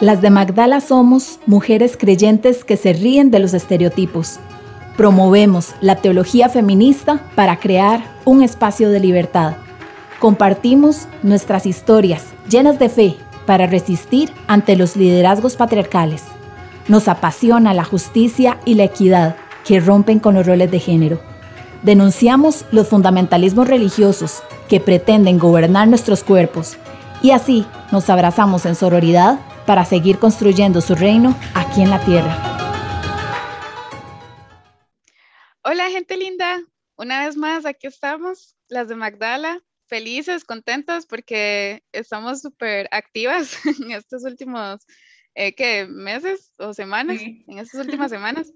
Las de Magdala somos mujeres creyentes que se ríen de los estereotipos. Promovemos la teología feminista para crear un espacio de libertad. Compartimos nuestras historias llenas de fe para resistir ante los liderazgos patriarcales. Nos apasiona la justicia y la equidad que rompen con los roles de género. Denunciamos los fundamentalismos religiosos que pretenden gobernar nuestros cuerpos y así nos abrazamos en sororidad para seguir construyendo su reino aquí en la tierra. Hola gente linda, una vez más aquí estamos, las de Magdala, felices, contentas porque estamos súper activas en estos últimos eh, meses o semanas, en estas últimas semanas.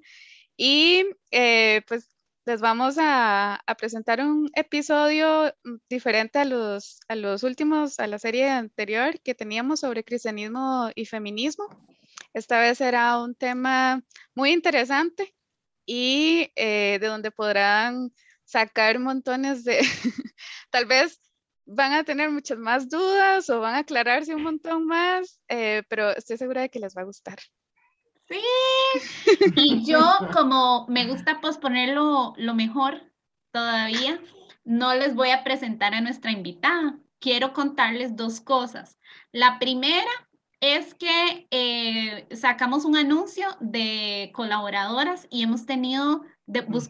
Y eh, pues les vamos a, presentar un episodio mm, diferente a los, a los últimos, a la serie anterior que teníamos sobre cristianismo y feminismo. Esta vez será un tema muy interesante y eh, de donde podrán sacar montones de, tal vez van a tener muchas más dudas o van a aclararse un montón más, eh, pero estoy segura de que les va a gustar. Sí. Y yo, como me gusta posponerlo lo mejor todavía, no les voy a presentar a nuestra invitada. Quiero contarles dos cosas. La primera es que eh, sacamos un anuncio de colaboradoras y hemos tenido,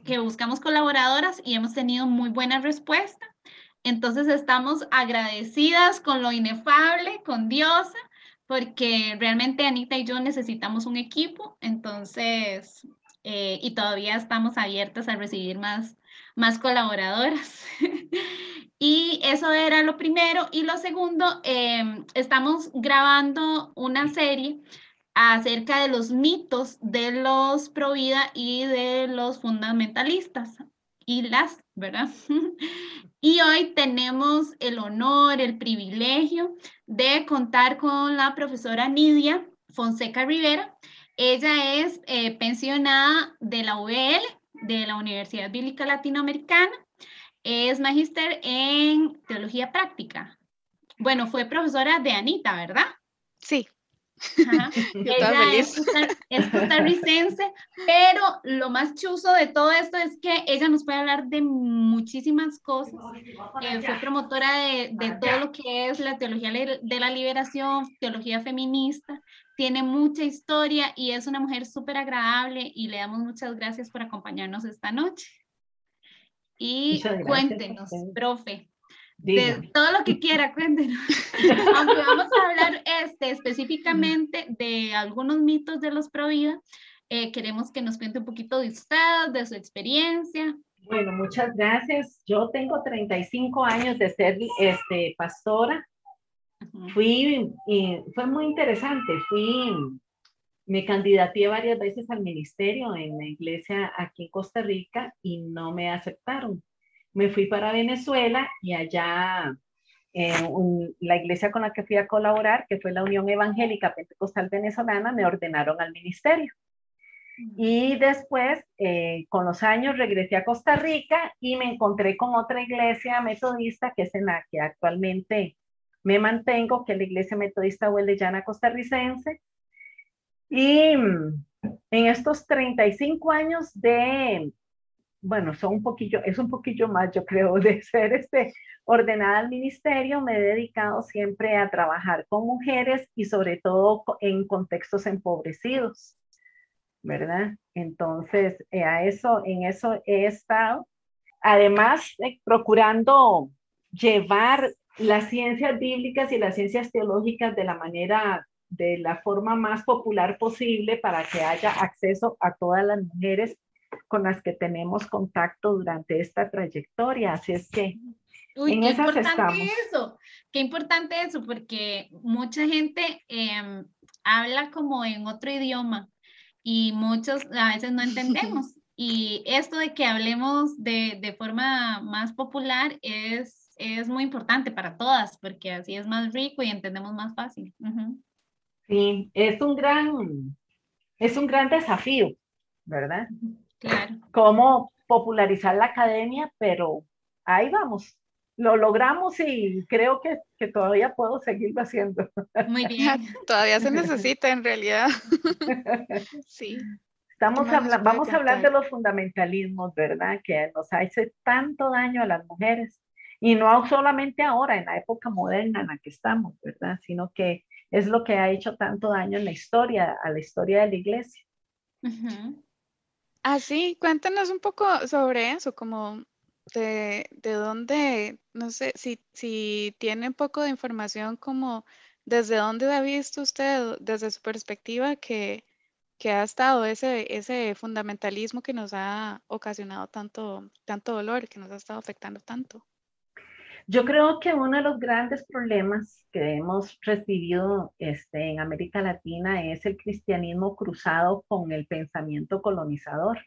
que buscamos colaboradoras y hemos tenido muy buena respuesta. Entonces estamos agradecidas con lo inefable, con Diosa, porque realmente Anita y yo necesitamos un equipo, entonces, eh, y todavía estamos abiertas a recibir más, más colaboradoras. y eso era lo primero. Y lo segundo, em, estamos grabando una serie acerca de los mitos de los pro vida y de los fundamentalistas y las, ¿verdad? Y hoy tenemos el honor, el privilegio de contar con la profesora Nidia Fonseca Rivera. Ella es eh, pensionada de la UBL, de la Universidad Bíblica Latinoamericana. Es magíster en teología práctica. Bueno, fue profesora de Anita, ¿verdad? Sí. ella es, costarricense, pero lo más chuzo de todo esto es que ella nos puede hablar de muchísimas cosas. Eh, fue promotora de, de, todo lo que es la teología de la liberación, teología feminista, tiene mucha historia y es una mujer súper agradable y le damos muchas gracias por acompañarnos esta noche. Y cuéntenos, profe, de todo lo que quiera, cuéntenos. Aunque vamos a hablar este, específicamente de algunos mitos de los pro vida, eh, queremos que nos cuente un poquito de usted, de su experiencia. Bueno, muchas gracias. Yo tengo 35 años de ser este, pastora. Fui, y fue muy interesante. Fui, me candidaté varias veces al ministerio en la iglesia aquí en Costa Rica y no me aceptaron me fui para Venezuela y allá la iglesia con la que fui a colaborar, que fue la Unión Evangélica Pentecostal Venezolana, me ordenaron al ministerio. Y después, eh, con los años, regresé a Costa Rica y me encontré con otra iglesia metodista, que es en la que actualmente me mantengo, que es la iglesia metodista Llana costarricense. Y mm, en estos 35 años de bueno, son un poquillo, es un poquillo más, yo creo, de ser este, ordenada al ministerio, me he dedicado siempre a trabajar con mujeres y sobre todo en contextos empobrecidos, ¿verdad? Entonces, eh, a eso, en eso he estado. Además, eh, procurando llevar las ciencias bíblicas y las ciencias teológicas de la manera, de la forma más popular posible para que haya acceso a todas las mujeres con las que tenemos contacto durante esta trayectoria. Así es que Uy, qué importante eso, qué importante eso, porque mucha gente em, habla como en otro idioma y muchos a veces no entendemos. Y esto de que hablemos de, de forma más popular es, es muy importante para todas, porque así es más rico y entendemos más fácil. Sí, es un gran, es un gran desafío, ¿verdad? Claro. Cómo popularizar la academia, pero ahí vamos. lo logramos y creo que, que todavía puedo seguirlo haciendo. Muy bien. todavía se necesita en realidad. sí. Estamos vamos a hablar de los fundamentalismos, ¿verdad? Que nos hace tanto daño a las mujeres. Y no solamente ahora, en la época moderna en la que estamos, ¿verdad? Sino que es lo que ha hecho tanto daño en la historia, a la historia de la iglesia. Ah, sí, cuéntanos un poco sobre eso, como de, de dónde, no sé, si, si tiene un poco de información como desde dónde ha visto usted, desde su perspectiva, que, que ha estado ese, ese fundamentalismo que nos ha ocasionado tanto, tanto dolor, que nos ha estado afectando tanto. Yo creo que uno de los grandes problemas que hemos recibido este, en América Latina es el cristianismo cruzado con el pensamiento colonizador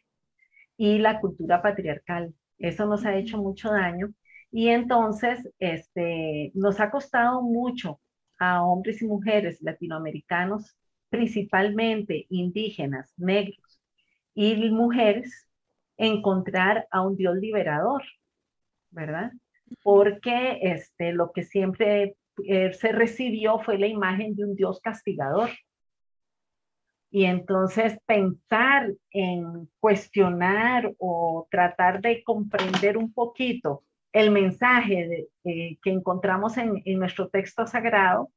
y la cultura patriarcal. Eso nos ha hecho mucho daño y entonces este, nos ha costado mucho a hombres y mujeres latinoamericanos, principalmente indígenas, negros y mujeres, encontrar a un Dios liberador, ¿verdad? Porque este, lo que siempre eh, se recibió fue la imagen de un Dios castigador. Y entonces pensar en cuestionar o tratar de comprender un poquito el mensaje eh, que encontramos en, en nuestro texto sagrado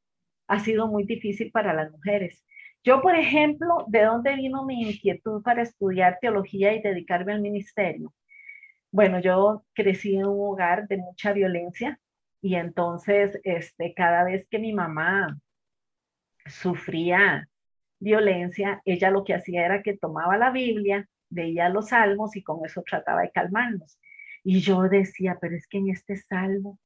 ha sido muy difícil para las mujeres. Yo, por ejemplo, ¿de dónde vino mi inquietud para estudiar teología y dedicarme al ministerio? Bueno, yo crecí en un hogar de mucha violencia y entonces este, cada vez que mi mamá sufría violencia, ella lo que hacía era que tomaba la Biblia, veía los salmos y con eso trataba de calmarnos. Y yo decía, pero es que en este salmo,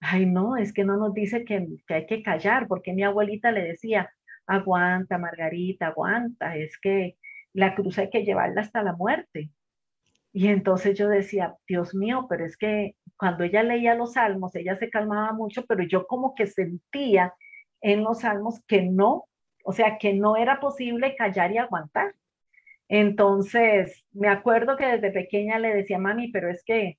ay no, es que no nos dice que hay que callar, porque mi abuelita le decía, aguanta, Margarita, aguanta, es que la cruz hay que llevarla hasta la muerte. Y entonces yo decía, Dios mío, pero es que cuando ella leía los salmos, ella se calmaba mucho, pero yo como que sentía en los salmos que no, o sea, que no era posible callar y aguantar. Entonces, me acuerdo que desde pequeña le decía, mami, pero es que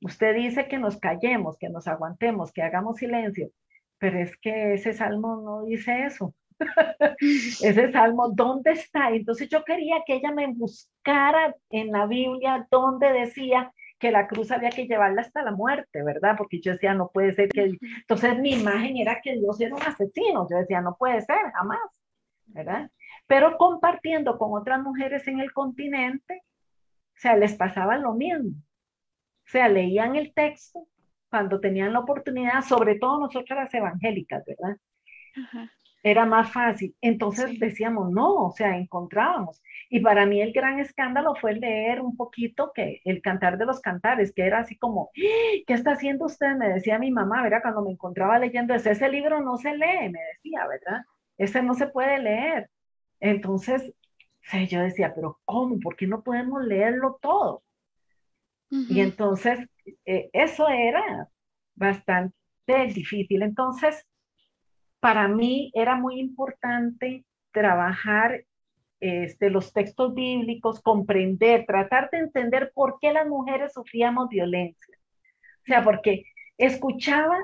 usted dice que nos callemos, que nos aguantemos, que hagamos silencio, pero es que ese salmo no dice eso. Ese salmo, ¿dónde está? Entonces yo quería que ella me buscara en la Biblia donde decía que la cruz había que llevarla hasta la muerte, ¿verdad? Porque yo decía, no puede ser que... Entonces mi imagen era que Dios era un asesino. Yo decía, no puede ser, jamás, ¿verdad? Pero compartiendo con otras mujeres en el continente, o sea, les pasaba lo mismo. O sea, leían el texto cuando tenían la oportunidad, sobre todo nosotras las evangélicas, ¿verdad? Ajá era más fácil. Entonces decíamos, no, o sea, encontrábamos. Y para mí el gran escándalo fue leer un poquito que el cantar de los cantares, que era así como, ¿qué está haciendo usted? Me decía mi mamá, ¿verdad? Cuando me encontraba leyendo ese, ese libro no se lee, me decía, ¿verdad? Ese no se puede leer. Entonces, yo decía, pero ¿cómo? ¿Por qué no podemos leerlo todo? Y entonces, eh, eso era bastante difícil. Entonces, para mí era muy importante trabajar este, los textos bíblicos, comprender, tratar de entender por qué las mujeres sufríamos violencia. O sea, porque escuchaba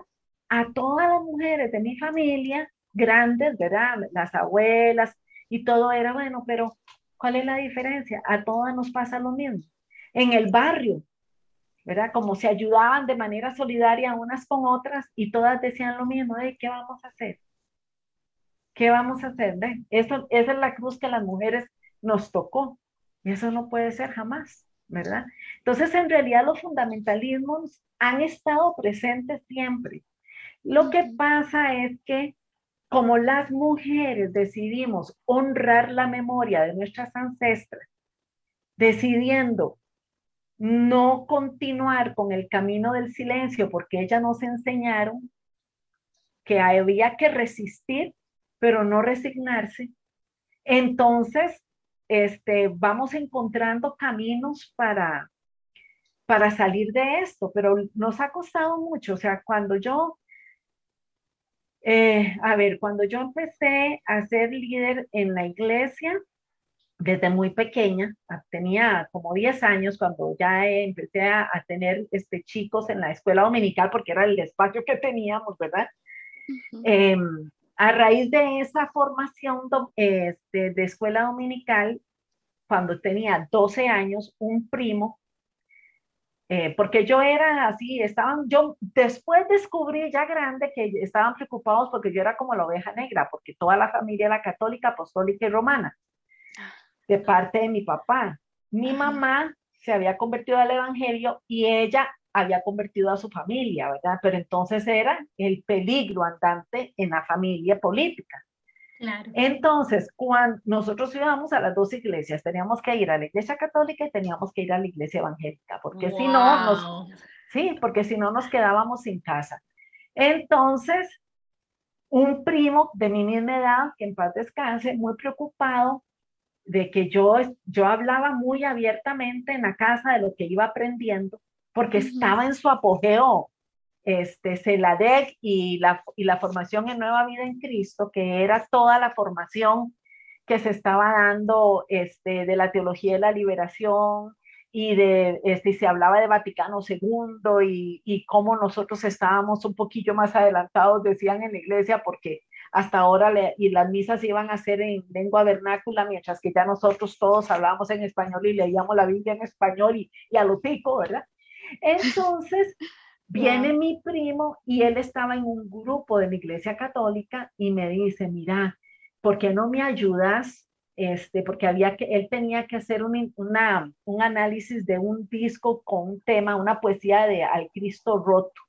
a todas las mujeres de mi familia, grandes, ¿verdad? Las abuelas y todo era bueno, pero ¿cuál es la diferencia? A todas nos pasa lo mismo. En el barrio, ¿verdad? Como se ayudaban de manera solidaria unas con otras y todas decían lo mismo, ¿de qué vamos a hacer? ¿Qué vamos a hacer? Eso, esa es la cruz que las mujeres nos tocó. Y eso no puede ser jamás, ¿verdad? Entonces, en realidad los fundamentalismos han estado presentes siempre. Lo que pasa es que como las mujeres decidimos honrar la memoria de nuestras ancestras, decidiendo no continuar con el camino del silencio porque ellas nos enseñaron que había que resistir pero no resignarse, entonces este, vamos encontrando caminos para, para salir de esto, pero nos ha costado mucho. O sea, cuando yo, eh, a ver, cuando yo empecé a ser líder en la iglesia, desde muy pequeña, tenía como 10 años cuando ya empecé a, tener este, chicos en la escuela dominical, porque era el espacio que teníamos, ¿verdad? Em, a raíz de esa formación este, de escuela dominical, cuando tenía 12 años, un primo, eh, porque yo era así, estaban, yo después descubrí ya grande que estaban preocupados porque yo era como la oveja negra, porque toda la familia era católica, apostólica y romana de parte de mi papá. Mi mamá se había convertido al evangelio y ella había convertido a su familia, ¿verdad? Pero entonces era el peligro andante en la familia política. Claro. Entonces, cuando nosotros íbamos a las dos iglesias, teníamos que ir a la iglesia católica y teníamos que ir a la iglesia evangélica, porque si no, nos, sí, porque si no nos quedábamos sin casa. Entonces, un primo de mi misma edad, que en paz descanse, muy preocupado, de que yo, yo hablaba muy abiertamente en la casa de lo que iba aprendiendo, porque estaba en su apogeo este, CELADEC y la, y la formación en Nueva Vida en Cristo, que era toda la formación que se estaba dando este, de la teología de la liberación y de, este, se hablaba de Vaticano II y, y cómo nosotros estábamos un poquillo más adelantados, decían en la iglesia, porque hasta ahora y las misas iban a ser en lengua vernácula, mientras que ya nosotros todos hablábamos en español y leíamos la Biblia en español y, y a lo pico, ¿verdad? Entonces, viene mi primo y él estaba en un grupo de la iglesia católica y me dice, mira, ¿por qué no me ayudas? Este, porque había que, él tenía que hacer un, una, un análisis de un disco con un tema, una poesía de Al Cristo Roto.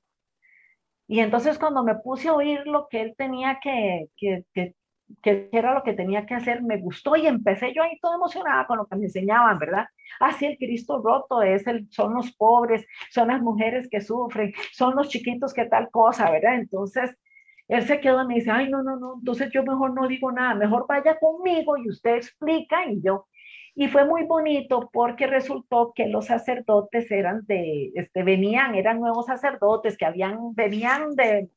Y entonces cuando me puse a oír lo que él tenía que, que, que, que era lo que tenía que hacer, me gustó y empecé yo ahí toda emocionada con lo que me enseñaban, ¿verdad? Así el Cristo roto es el, son los pobres, son las mujeres que sufren, son los chiquitos que tal cosa, ¿verdad? Entonces, él se quedó y me dice, ay, no, no, no, entonces yo mejor no digo nada, mejor vaya conmigo y usted explica y yo, y fue muy bonito porque resultó que los sacerdotes eran de, este, venían, eran nuevos sacerdotes que habían, venían de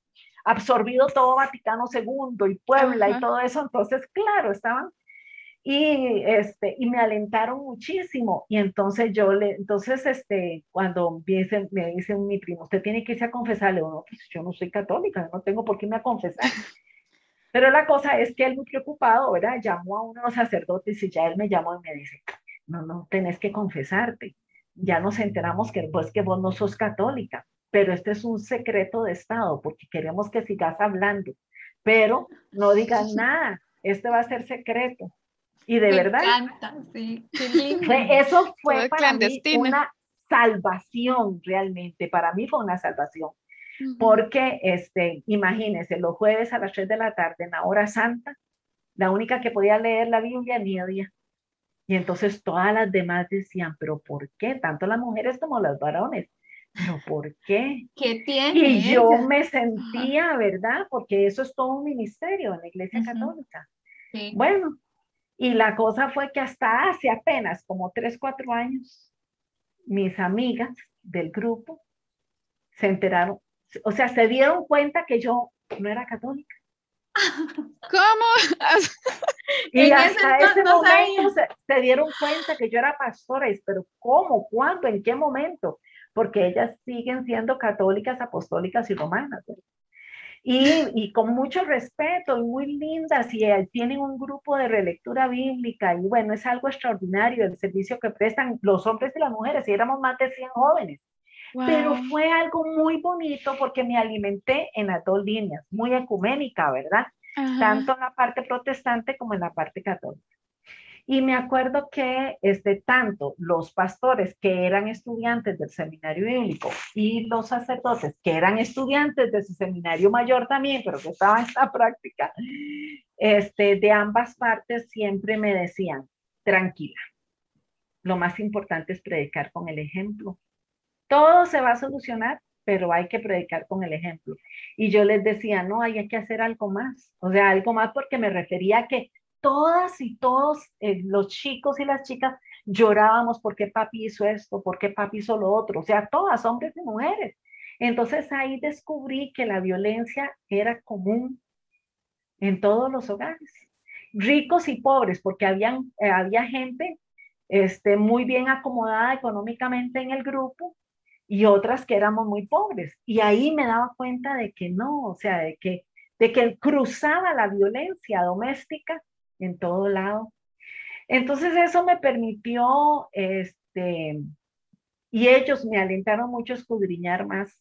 absorbido todo Vaticano II y Puebla y todo eso, entonces, claro, estaban y este y me alentaron muchísimo y entonces yo le entonces este cuando me me dice mi primo usted tiene que irse a confesarle no pues yo no soy católica no tengo por qué me a confesar pero la cosa es que él muy preocupado, ¿verdad? Llamó a uno de los sacerdotes y ya él me llamó y me dice, no, no, tenés que confesarte. Ya nos enteramos que, pues, que vos no sos católica, pero este es un secreto de Estado porque queremos que sigas hablando, pero no digas nada, este va a ser secreto. Y de verdad, encanta, sí. eso fue para mí una salvación realmente, para mí fue una salvación porque, este, imagínense, los jueves a las 3 de la tarde, en la hora santa, la única que podía leer la Biblia media. Y entonces todas las demás decían, pero ¿por qué? Tanto las mujeres como los varones. ¿Pero por qué? ¿Qué tiene? Y yo me sentía, ¿verdad? Porque eso es todo un ministerio en la Iglesia Católica. Bueno, y la cosa fue que hasta hace apenas como 3, 4 años, mis amigas del grupo se enteraron o sea, se dieron cuenta que yo no era católica. ¿Cómo? y hasta ese, momento se, dieron cuenta que yo era pastora, pero ¿cómo? ¿Cuándo? ¿En qué momento? Porque ellas siguen siendo católicas, apostólicas y romanas. Y, y, con mucho respeto y muy lindas y eh, tienen un grupo de relectura bíblica y bueno, es algo extraordinario el servicio que prestan los hombres y las mujeres, y éramos más de 100 jóvenes. Pero fue algo muy bonito porque me alimenté en las dos líneas, muy ecuménica, ¿verdad? Tanto en la parte protestante como en la parte católica. Y me acuerdo que este, tanto los pastores que eran estudiantes del seminario bíblico y los sacerdotes que eran estudiantes de su seminario mayor también, pero que estaban en la práctica, este, de ambas partes siempre me decían, tranquila, lo más importante es predicar con el ejemplo. Todo se va a solucionar, pero hay que predicar con el ejemplo. Y yo les decía, no, hay que hacer algo más. O sea, algo más porque me refería a que todas y todos eh, los chicos y las chicas llorábamos porque papi hizo esto, porque papi hizo lo otro. O sea, todas, hombres y mujeres. Entonces ahí descubrí que la violencia era común en todos los hogares. ricos y pobres, porque habían, eh, había gente este, muy bien acomodada económicamente en el grupo y otras que éramos muy pobres. Y ahí me daba cuenta de que no, o sea, de que, de que cruzaba la violencia doméstica en todo lado. Entonces eso me permitió, este, y ellos me alentaron mucho a escudriñar más.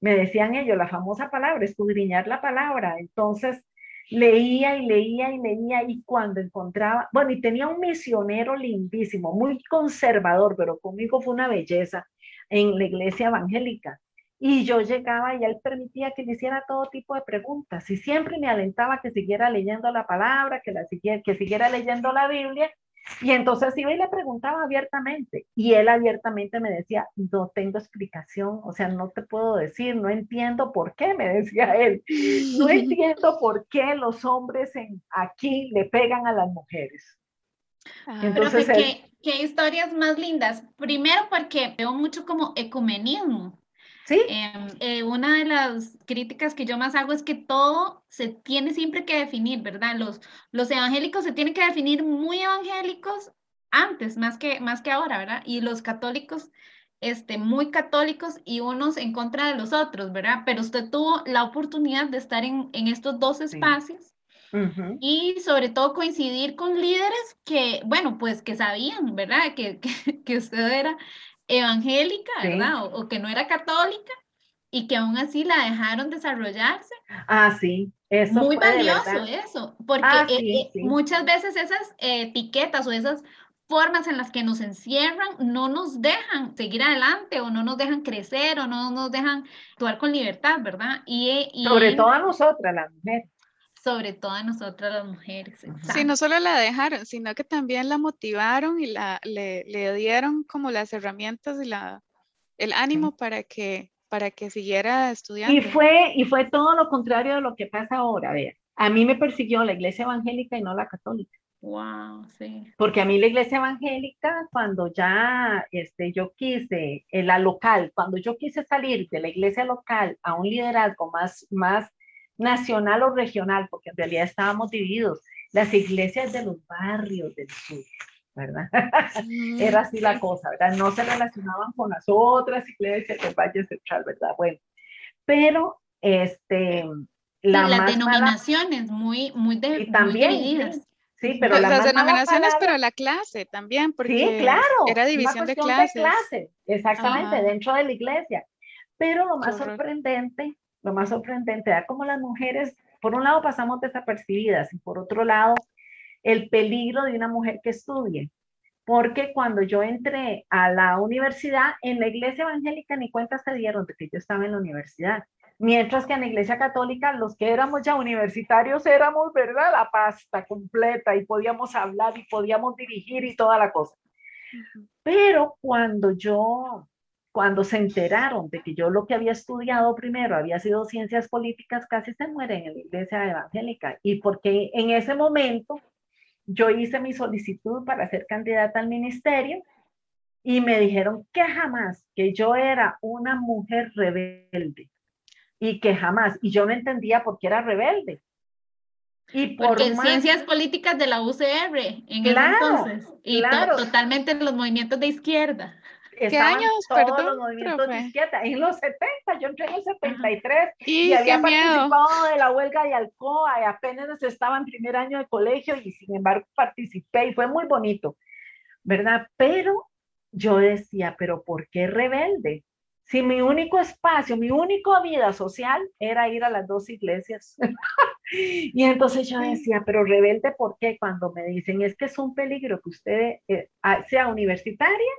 Me decían ellos la famosa palabra, escudriñar la palabra. Entonces leía y leía y leía y cuando encontraba, bueno, y tenía un misionero lindísimo, muy conservador, pero conmigo fue una belleza en la iglesia evangélica. Y yo llegaba y él permitía que le hiciera todo tipo de preguntas y siempre me alentaba que siguiera leyendo la palabra, que, la siguiera, que siguiera leyendo la Biblia. Y entonces iba y le preguntaba abiertamente y él abiertamente me decía, no tengo explicación, o sea, no te puedo decir, no entiendo por qué, me decía él, no entiendo por qué los hombres en, aquí le pegan a las mujeres. Ah, entonces, ¿qué, qué historias más lindas. Primero porque veo mucho como ecumenismo. Sí. Em, eh, una de las críticas que yo más hago es que todo se tiene siempre que definir, ¿verdad? Los, los evangélicos se tienen que definir muy evangélicos antes, más que, más que ahora, ¿verdad? Y los católicos, este, muy católicos y unos en contra de los otros, ¿verdad? Pero usted tuvo la oportunidad de estar en, en estos dos espacios. Y sobre todo coincidir con líderes que, bueno, pues que sabían, ¿verdad? Que, que, que usted era evangélica, ¿verdad? O, que no era católica y que aún así la dejaron desarrollarse. Ah, sí. Eso Muy valioso eso, porque ah, eh, eh, muchas veces esas etiquetas o esas formas en las que nos encierran no nos dejan seguir adelante o no nos dejan crecer o no nos dejan actuar con libertad, ¿verdad? Y, y Sobre todo a nosotras, las mujeres sobre todo a nosotras las mujeres. Sí, no solo la dejaron, sino que también la motivaron y la, le, le dieron como las herramientas y la, el ánimo para que para que siguiera estudiando. Y fue, y fue todo lo contrario de lo que pasa ahora, vea. A mí me persiguió la iglesia evangélica y no la católica. Wow, sí. Porque a mí la iglesia evangélica, cuando ya este, yo quise, en la local, cuando yo quise salir de la iglesia local a un liderazgo más, más nacional o regional, porque en realidad estábamos divididos, las iglesias de los barrios del sur, ¿verdad? Era así la cosa, ¿verdad? No se relacionaban con las otras iglesias del Valle Central, ¿verdad? Bueno, pero este... La las denominaciones muy, muy, de, también, Sí, pero las denominaciones, pero la clase también, porque sí, claro, era división de clases. De clase, exactamente, dentro de la iglesia. Pero lo más sorprendente lo más sorprendente era como las mujeres, por un lado pasamos desapercibidas y por otro lado el peligro de una mujer que estudie. Porque cuando yo entré a la universidad, en la iglesia evangélica ni cuenta se dieron de que yo estaba en la universidad. Mientras que en la iglesia católica, los que éramos ya universitarios éramos, ¿verdad? La pasta completa y podíamos hablar y podíamos dirigir y toda la cosa. Pero cuando yo cuando se enteraron de que yo lo que había estudiado primero había sido ciencias políticas, casi se mueren en la iglesia evangélica. Y porque en ese momento yo hice mi solicitud para ser candidata al ministerio y me dijeron que jamás, que yo era una mujer rebelde y que jamás, y yo no entendía por qué era rebelde. Y por Porque ciencias políticas de la UCR en claro, ese entonces, y totalmente en los movimientos de izquierda. ¿Qué años, todos perdón, los movimientos de izquierda. En los 70, yo entré en el 73 y, y había participado de la huelga de Alcoa y apenas estaba en primer año de colegio y sin embargo participé y fue muy bonito, ¿verdad? Pero yo decía, pero ¿por qué rebelde? Si mi único espacio, mi única vida social era ir a las dos iglesias. y entonces yo decía, pero rebelde, ¿por qué? Cuando me dicen, es que es un peligro que usted eh, sea universitaria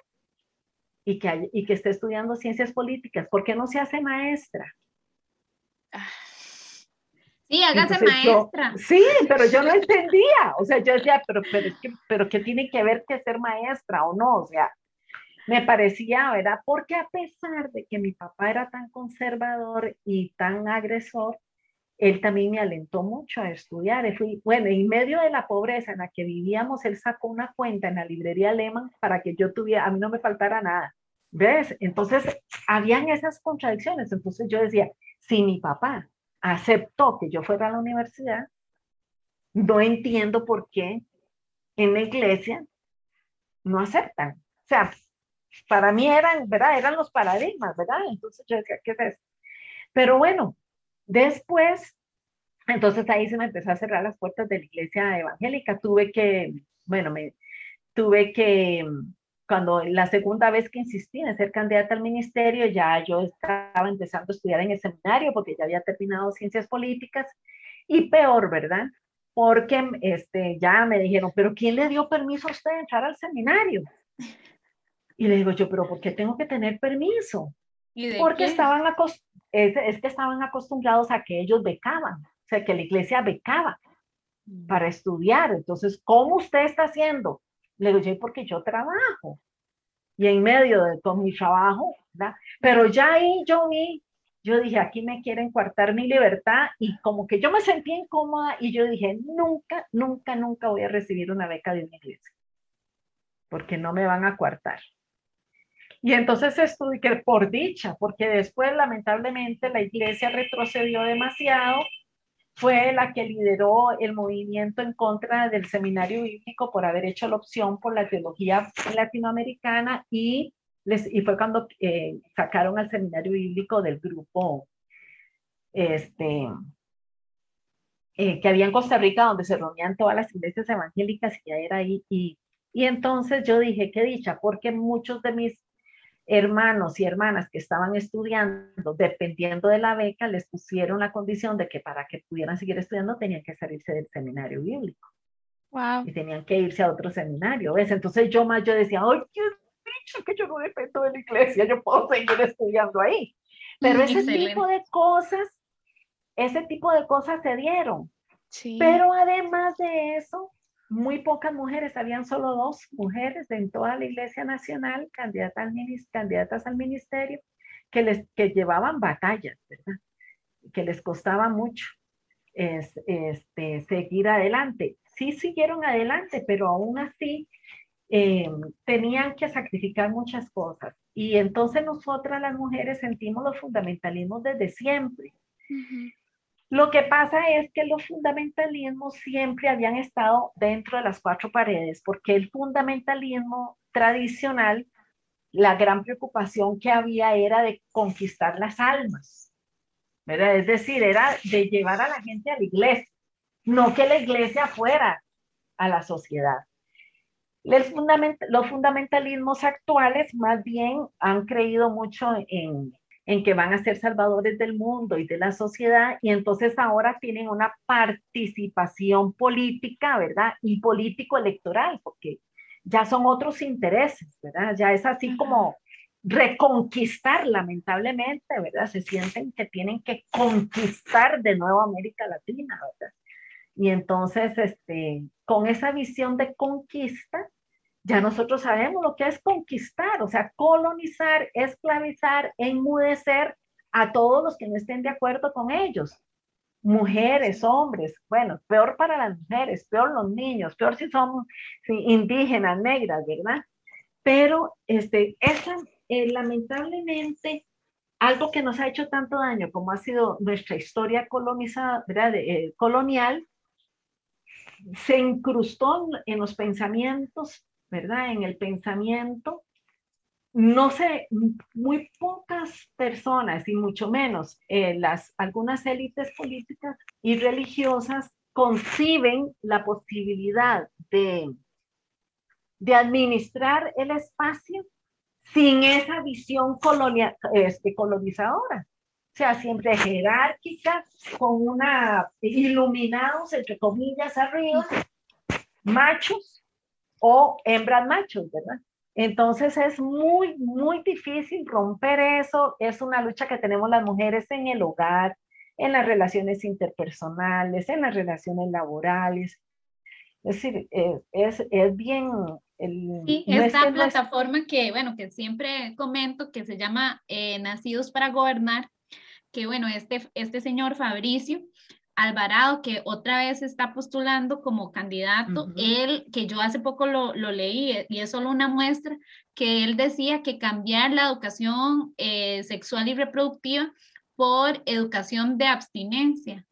y que, y que esté estudiando ciencias políticas. ¿Por qué no se hace maestra? Sí, hágase maestra. sí, pero yo no entendía. O sea, yo decía, pero, pero, pero ¿qué tiene que ver que ser maestra o no? O sea, me parecía, ¿verdad? Porque a pesar de que mi papá era tan conservador y tan agresor, él también me alentó mucho a estudiar. Fui, bueno, en medio de la pobreza en la que vivíamos, él sacó una cuenta en la librería Lehman para que yo tuviera, a mí no me faltara nada. ¿Ves? Entonces, habían esas contradicciones. Entonces yo decía, si mi papá aceptó que yo fuera a la universidad, no entiendo por qué en la iglesia no aceptan. O sea, para mí eran, ¿verdad? Eran los paradigmas, ¿verdad? Entonces yo decía, ¿qué es eso? Pero bueno, después, entonces ahí se me empezó a cerrar las puertas de la iglesia evangélica. Tuve que, bueno, me tuve que, cuando la segunda vez que insistí en ser candidata al ministerio, ya yo estaba empezando a estudiar en el seminario porque ya había terminado ciencias políticas y peor, ¿verdad? Porque este, ya me dijeron, pero ¿quién le dio permiso a usted de entrar al seminario? Y le digo yo, pero ¿por qué tengo que tener permiso? Porque estaban es, es, que estaban acostumbrados a que ellos becaban, o sea, que la iglesia becaba mm. para estudiar. Entonces, ¿cómo usted está haciendo? Le digo yo, porque yo trabajo. Y en medio de todo mi trabajo, ¿verdad? Pero ya ahí yo vi, yo dije, aquí me quieren coartar mi libertad y como que yo me sentí incómoda y yo dije, nunca, nunca, nunca voy a recibir una beca de una iglesia, porque no me van a coartar. Y entonces estuve que por dicha, porque después lamentablemente la iglesia retrocedió demasiado, fue la que lideró el movimiento en contra del seminario bíblico por haber hecho la opción por la teología latinoamericana y, les, y fue cuando eh, sacaron al seminario bíblico del grupo este, eh, que había en Costa Rica donde se reunían todas las iglesias evangélicas y ya era ahí. Y, y entonces yo dije, qué dicha, porque muchos de mis hermanos y hermanas que estaban estudiando, dependiendo de la beca, les pusieron la condición de que para que pudieran seguir estudiando tenían que salirse del seminario bíblico. Wow. Y tenían que irse a otro seminario, ¿ves? Entonces yo más, yo decía, ¡ay, qué dicho que yo no dependo de la iglesia! Yo puedo seguir estudiando ahí. Pero ese tipo de cosas, ese tipo de cosas se dieron. Sí. Pero además de eso, muy pocas mujeres, habían solo dos mujeres en toda la Iglesia Nacional, candidatas al, ministerio, que, les, que llevaban batallas, ¿verdad? Que les costaba mucho este, seguir adelante. Sí siguieron adelante, pero aún así em, tenían que sacrificar muchas cosas. Y entonces nosotras las mujeres sentimos los fundamentalismos desde siempre. Lo que pasa es que los fundamentalismos siempre habían estado dentro de las cuatro paredes, porque el fundamentalismo tradicional, la gran preocupación que había era de conquistar las almas, ¿verdad? Es decir, era de llevar a la gente a la iglesia, no que la iglesia fuera a la sociedad. los fundamentalismos actuales más bien han creído mucho en, en que van a ser salvadores del mundo y de la sociedad, y entonces ahora tienen una participación política, ¿verdad? Y político-electoral, porque ya son otros intereses, ¿verdad? Ya es así como reconquistar, lamentablemente, ¿verdad? Se sienten que tienen que conquistar de nuevo América Latina, ¿verdad? Y entonces, este, con esa visión de conquista, ya nosotros sabemos lo que es conquistar, o sea, colonizar, esclavizar, enmudecer a todos los que no estén de acuerdo con ellos. Mujeres, hombres, bueno, peor para las mujeres, peor los niños, peor si somos indígenas, negras, ¿verdad? Pero este, esa, eh, lamentablemente, algo que nos ha hecho tanto daño como ha sido nuestra historia colonizada, ¿verdad? Eh, colonial, se incrustó en los pensamientos ¿verdad? En el pensamiento, no sé, muy pocas personas y mucho menos eh, las, algunas élites políticas y religiosas conciben la posibilidad de, de administrar el espacio sin esa visión colonia, este, colonizadora. O sea, siempre jerárquica, con una iluminados, entre comillas, arriba, machos, o hembras machos, ¿verdad? Entonces es muy, muy difícil romper eso. Es una lucha que tenemos las mujeres en el hogar, en las relaciones interpersonales, en las relaciones laborales. Es decir, es, es, bien... El, sí, esta plataforma que, bueno, que siempre comento, que se llama eh, Nacidos para Gobernar, que bueno, este, este señor Fabricio, Alvarado, que otra vez está postulando como candidato, él, que yo hace poco lo, leí eh, y es solo una muestra, que él decía que cambiar la educación eh, sexual y reproductiva por educación de abstinencia.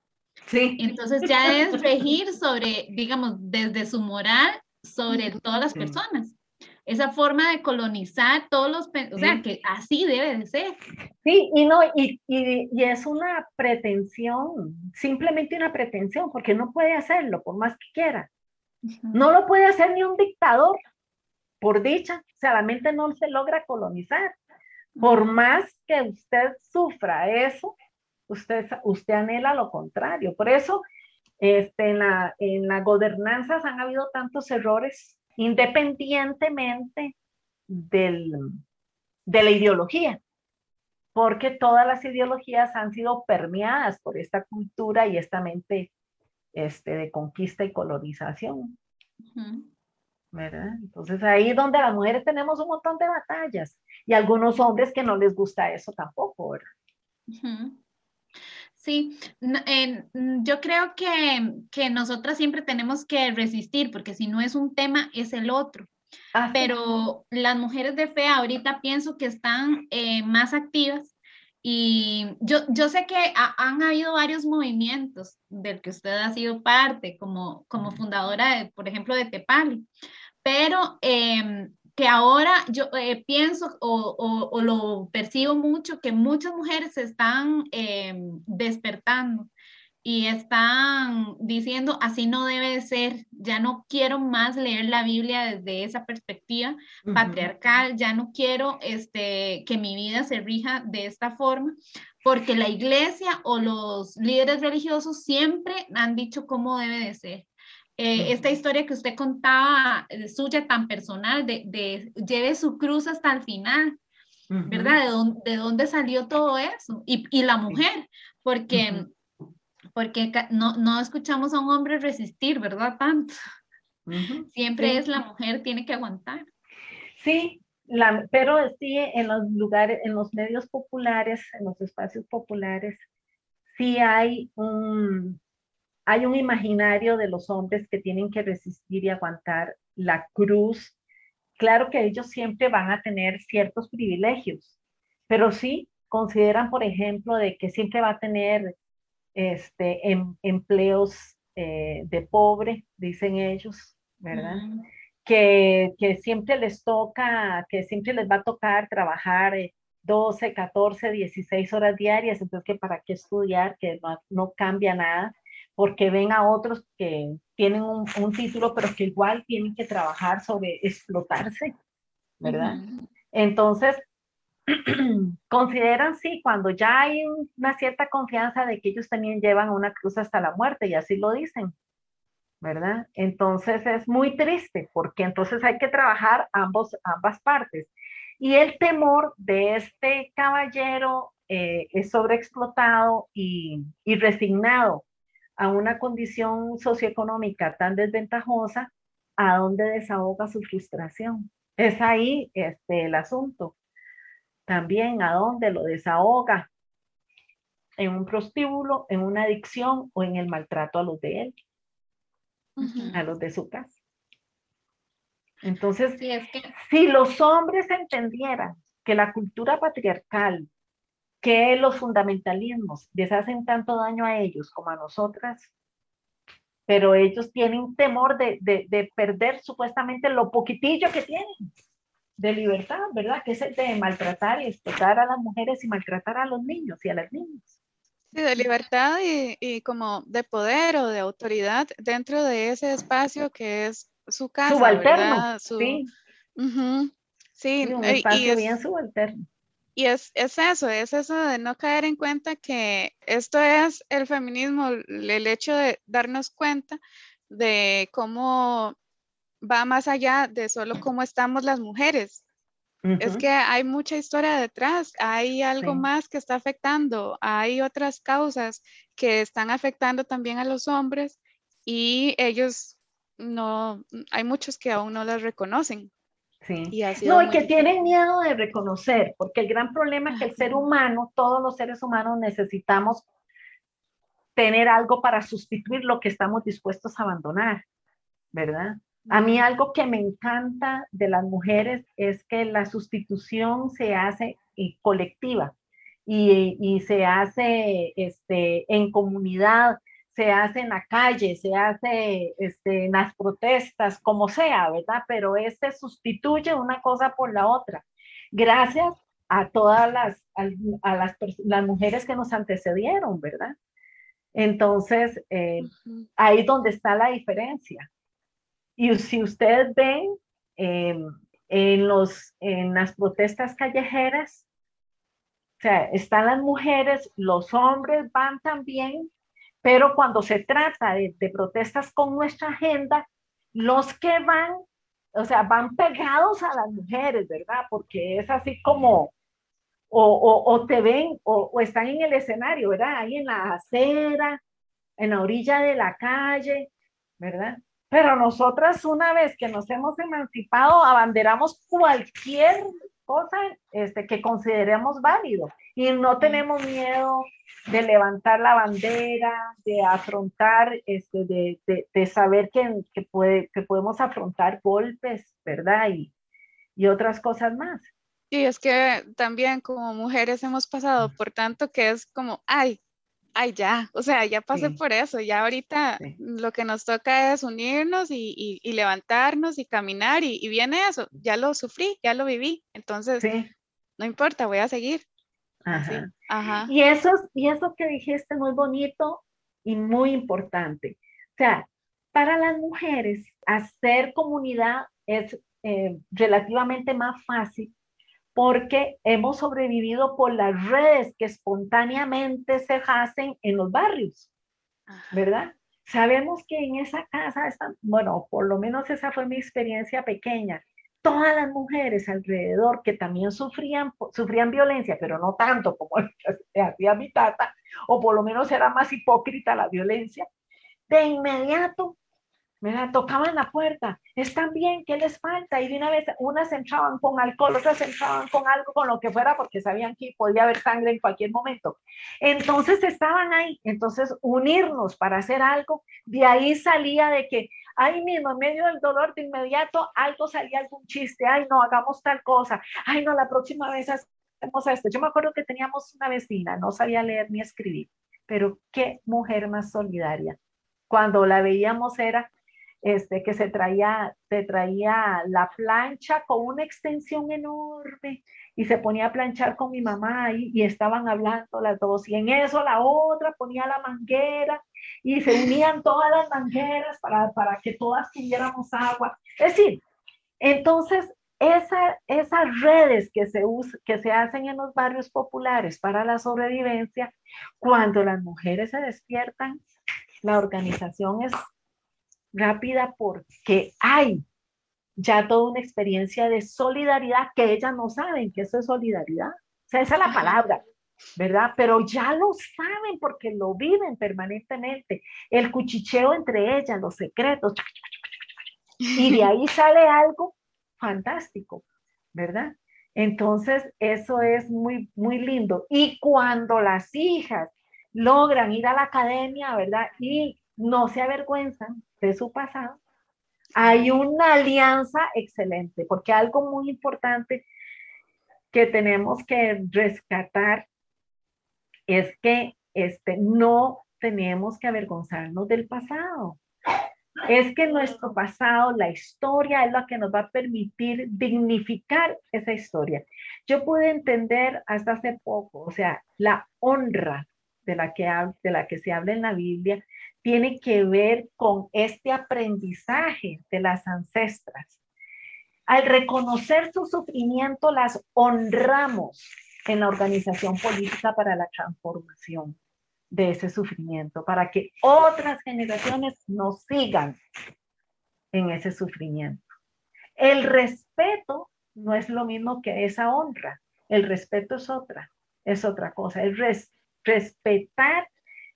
Sí. Entonces ya es regir sobre, digamos, desde su moral sobre todas las personas. Esa forma de colonizar todos los, o sea, que así debe de ser. Sí, y no, y, y, y, es una pretensión, simplemente una pretensión, porque no puede hacerlo por más que quiera. No lo puede hacer ni un dictador, por dicha, o sea, la mente no se logra colonizar. Por más que usted sufra eso, usted, usted anhela lo contrario. Por eso, este, en, la, en las gobernanzas han habido tantos errores, independientemente del, de la ideología, porque todas las ideologías han sido permeadas por esta cultura y esta mente este, de conquista y colonización. ¿verdad? Entonces ahí donde las mujeres tenemos un montón de batallas y algunos hombres que no les gusta eso tampoco, ¿verdad? Sí, yo creo que, que nosotras siempre tenemos que resistir porque si no es un tema es el otro. Ah, Pero las mujeres de fe ahorita pienso que están eh, más activas y yo, yo sé que han habido varios movimientos del que usted ha sido parte como, como fundadora, de, por ejemplo, de Tepali pero em, que ahora yo eh, pienso o, o, lo percibo mucho que muchas mujeres se están em, despertando y están diciendo así no debe de ser, ya no quiero más leer la Biblia desde esa perspectiva patriarcal, ya no quiero este, que mi vida se rija de esta forma, porque la iglesia o los líderes religiosos siempre han dicho cómo debe de ser. Eh, esta historia que usted contaba de suya tan personal, de, de, lleve su cruz hasta el final, ¿verdad? ¿De dónde, ¿De dónde, salió todo eso? Y, y la mujer, porque, porque no, no, escuchamos a un hombre resistir, ¿verdad? Tanto. Siempre es la mujer, tiene que aguantar. Sí, la, pero sí en los lugares, en los medios populares, en los espacios populares, sí hay un, hay un imaginario de los hombres que tienen que resistir y aguantar la cruz. Claro que ellos siempre van a tener ciertos privilegios, pero sí consideran, por ejemplo, de que siempre va a tener este, em, empleos eh, de pobre, dicen ellos, ¿verdad? que, que, siempre les toca, que siempre les va a tocar trabajar 12, 14, 16 horas diarias, entonces que para qué estudiar, que no, no cambia nada porque ven a otros que tienen un, título, pero que igual tienen que trabajar sobre explotarse, ¿verdad? Entonces, consideran, sí, cuando ya hay una cierta confianza de que ellos también llevan una cruz hasta la muerte, y así lo dicen, ¿verdad? Entonces es muy triste, porque entonces hay que trabajar ambos, ambas partes. Y el temor de este caballero eh, es sobreexplotado y, y resignado a una condición socioeconómica tan desventajosa, ¿a dónde desahoga su frustración? Es ahí este, el asunto. También a dónde lo desahoga. En un prostíbulo, en una adicción o en el maltrato a los de él, a los de su casa. Entonces, si los hombres entendieran que la cultura patriarcal que los fundamentalismos les hacen tanto daño a ellos como a nosotras, pero ellos tienen temor de, de, perder supuestamente lo poquitillo que tienen de libertad, ¿verdad? Que es el de maltratar y explotar a las mujeres y maltratar a los niños y a las niñas. Sí, de libertad y, y, como de poder o de autoridad dentro de ese espacio que es su casa. Subalterno, sí. Sí, un espacio bien subalterno. Y es, es, eso, es eso de no caer en cuenta que esto es el feminismo, el hecho de darnos cuenta de cómo va más allá de solo cómo estamos las mujeres. Es que hay mucha historia detrás, hay algo más que está afectando, hay otras causas que están afectando también a los hombres y ellos no, hay muchos que aún no las reconocen. Sí. no, y que tienen miedo de reconocer, porque el gran problema es que el ser humano, todos los seres humanos necesitamos tener algo para sustituir lo que estamos dispuestos a abandonar, ¿verdad? A mí algo que me encanta de las mujeres es que la sustitución se hace eh, colectiva y, y se hace este, en comunidad, se hace en la calle, se hace este, en las protestas, como sea, ¿verdad? Pero este sustituye una cosa por la otra. Gracias a todas las, a, las, las mujeres que nos antecedieron, ¿verdad? Entonces, eh, ahí es donde está la diferencia. Y si ustedes ven em, en, los, en las protestas callejeras, o sea, están las mujeres, los hombres van también, pero cuando se trata de, protestas con nuestra agenda, los que van, o sea, van pegados a las mujeres, ¿verdad? Porque es así como, o, te ven, o, están en el escenario, ¿verdad? Ahí en la acera, en la orilla de la calle, ¿verdad? Pero nosotras una vez que nos hemos emancipado, abanderamos cualquier cosa este, que consideremos válido y no tenemos miedo de levantar la bandera, de afrontar, este, de, de, saber que, que, puede, que podemos afrontar golpes, ¿verdad? Y, y otras cosas más. Sí, es que también como mujeres hemos pasado por tanto que es como, ay, ay, ya, o sea, ya pasé por eso, ya ahorita lo que nos toca es unirnos y, y, levantarnos y caminar y, y, viene eso, ya lo sufrí, ya lo viví, entonces no importa, voy a seguir. Ajá. Y, eso, y eso que dijiste muy bonito y muy importante. O sea, para las mujeres hacer comunidad es eh, relativamente más fácil porque hemos sobrevivido por las redes que espontáneamente se hacen en los barrios, ¿verdad? Sabemos que en esa casa están, bueno, por lo menos esa fue mi experiencia pequeña, todas las mujeres alrededor que también sufrían, sufrían violencia, pero no tanto como hacía mi tata, o por lo menos era más hipócrita la violencia, de inmediato me tocaban la puerta, están bien, ¿qué les falta? Y de una vez, unas entraban con alcohol, otras entraban con algo, con lo que fuera, porque sabían que podía haber sangre en cualquier momento. Entonces estaban ahí, entonces unirnos para hacer algo, de ahí salía de que, ahí mismo, en medio del dolor de inmediato, algo salía algún chiste, ay, no, hagamos tal cosa, ay, no, la próxima vez hacemos esto. Yo me acuerdo que teníamos una vecina, no sabía leer ni escribir, pero qué mujer más solidaria. Cuando la veíamos era este, que se traía, se traía la plancha con una extensión enorme y se ponía a planchar con mi mamá y, y estaban hablando las dos. Y en eso la otra ponía la manguera y se unían todas las mangueras para, para que todas tuviéramos agua. Es decir, entonces esa, esas redes que se, que se hacen en los barrios populares para la sobrevivencia, cuando las mujeres se despiertan, la organización es rápida porque hay ya toda una experiencia de solidaridad que ellas no saben que eso es solidaridad. O sea, esa es la palabra, ¿verdad? Pero ya lo saben porque lo viven permanentemente. El cuchicheo entre ellas, los secretos. Y de ahí sale algo fantástico, ¿verdad? Entonces, eso es muy, muy lindo. Y cuando las hijas logran ir a la academia, ¿verdad? Y no se avergüenzan de su pasado, hay una alianza excelente, porque algo muy importante que tenemos que rescatar es que este, no tenemos que avergonzarnos del pasado. Es que nuestro pasado, la historia, es lo que nos va a permitir dignificar esa historia. Yo pude entender hasta hace poco, o sea, la honra de la que, de la que se habla en la Biblia tiene que ver con este aprendizaje de las ancestras. Al reconocer su sufrimiento, las honramos en la organización política para la transformación de ese sufrimiento, para que otras generaciones nos sigan en ese sufrimiento. El respeto no es lo mismo que esa honra. El respeto es otra, es otra cosa. El respetar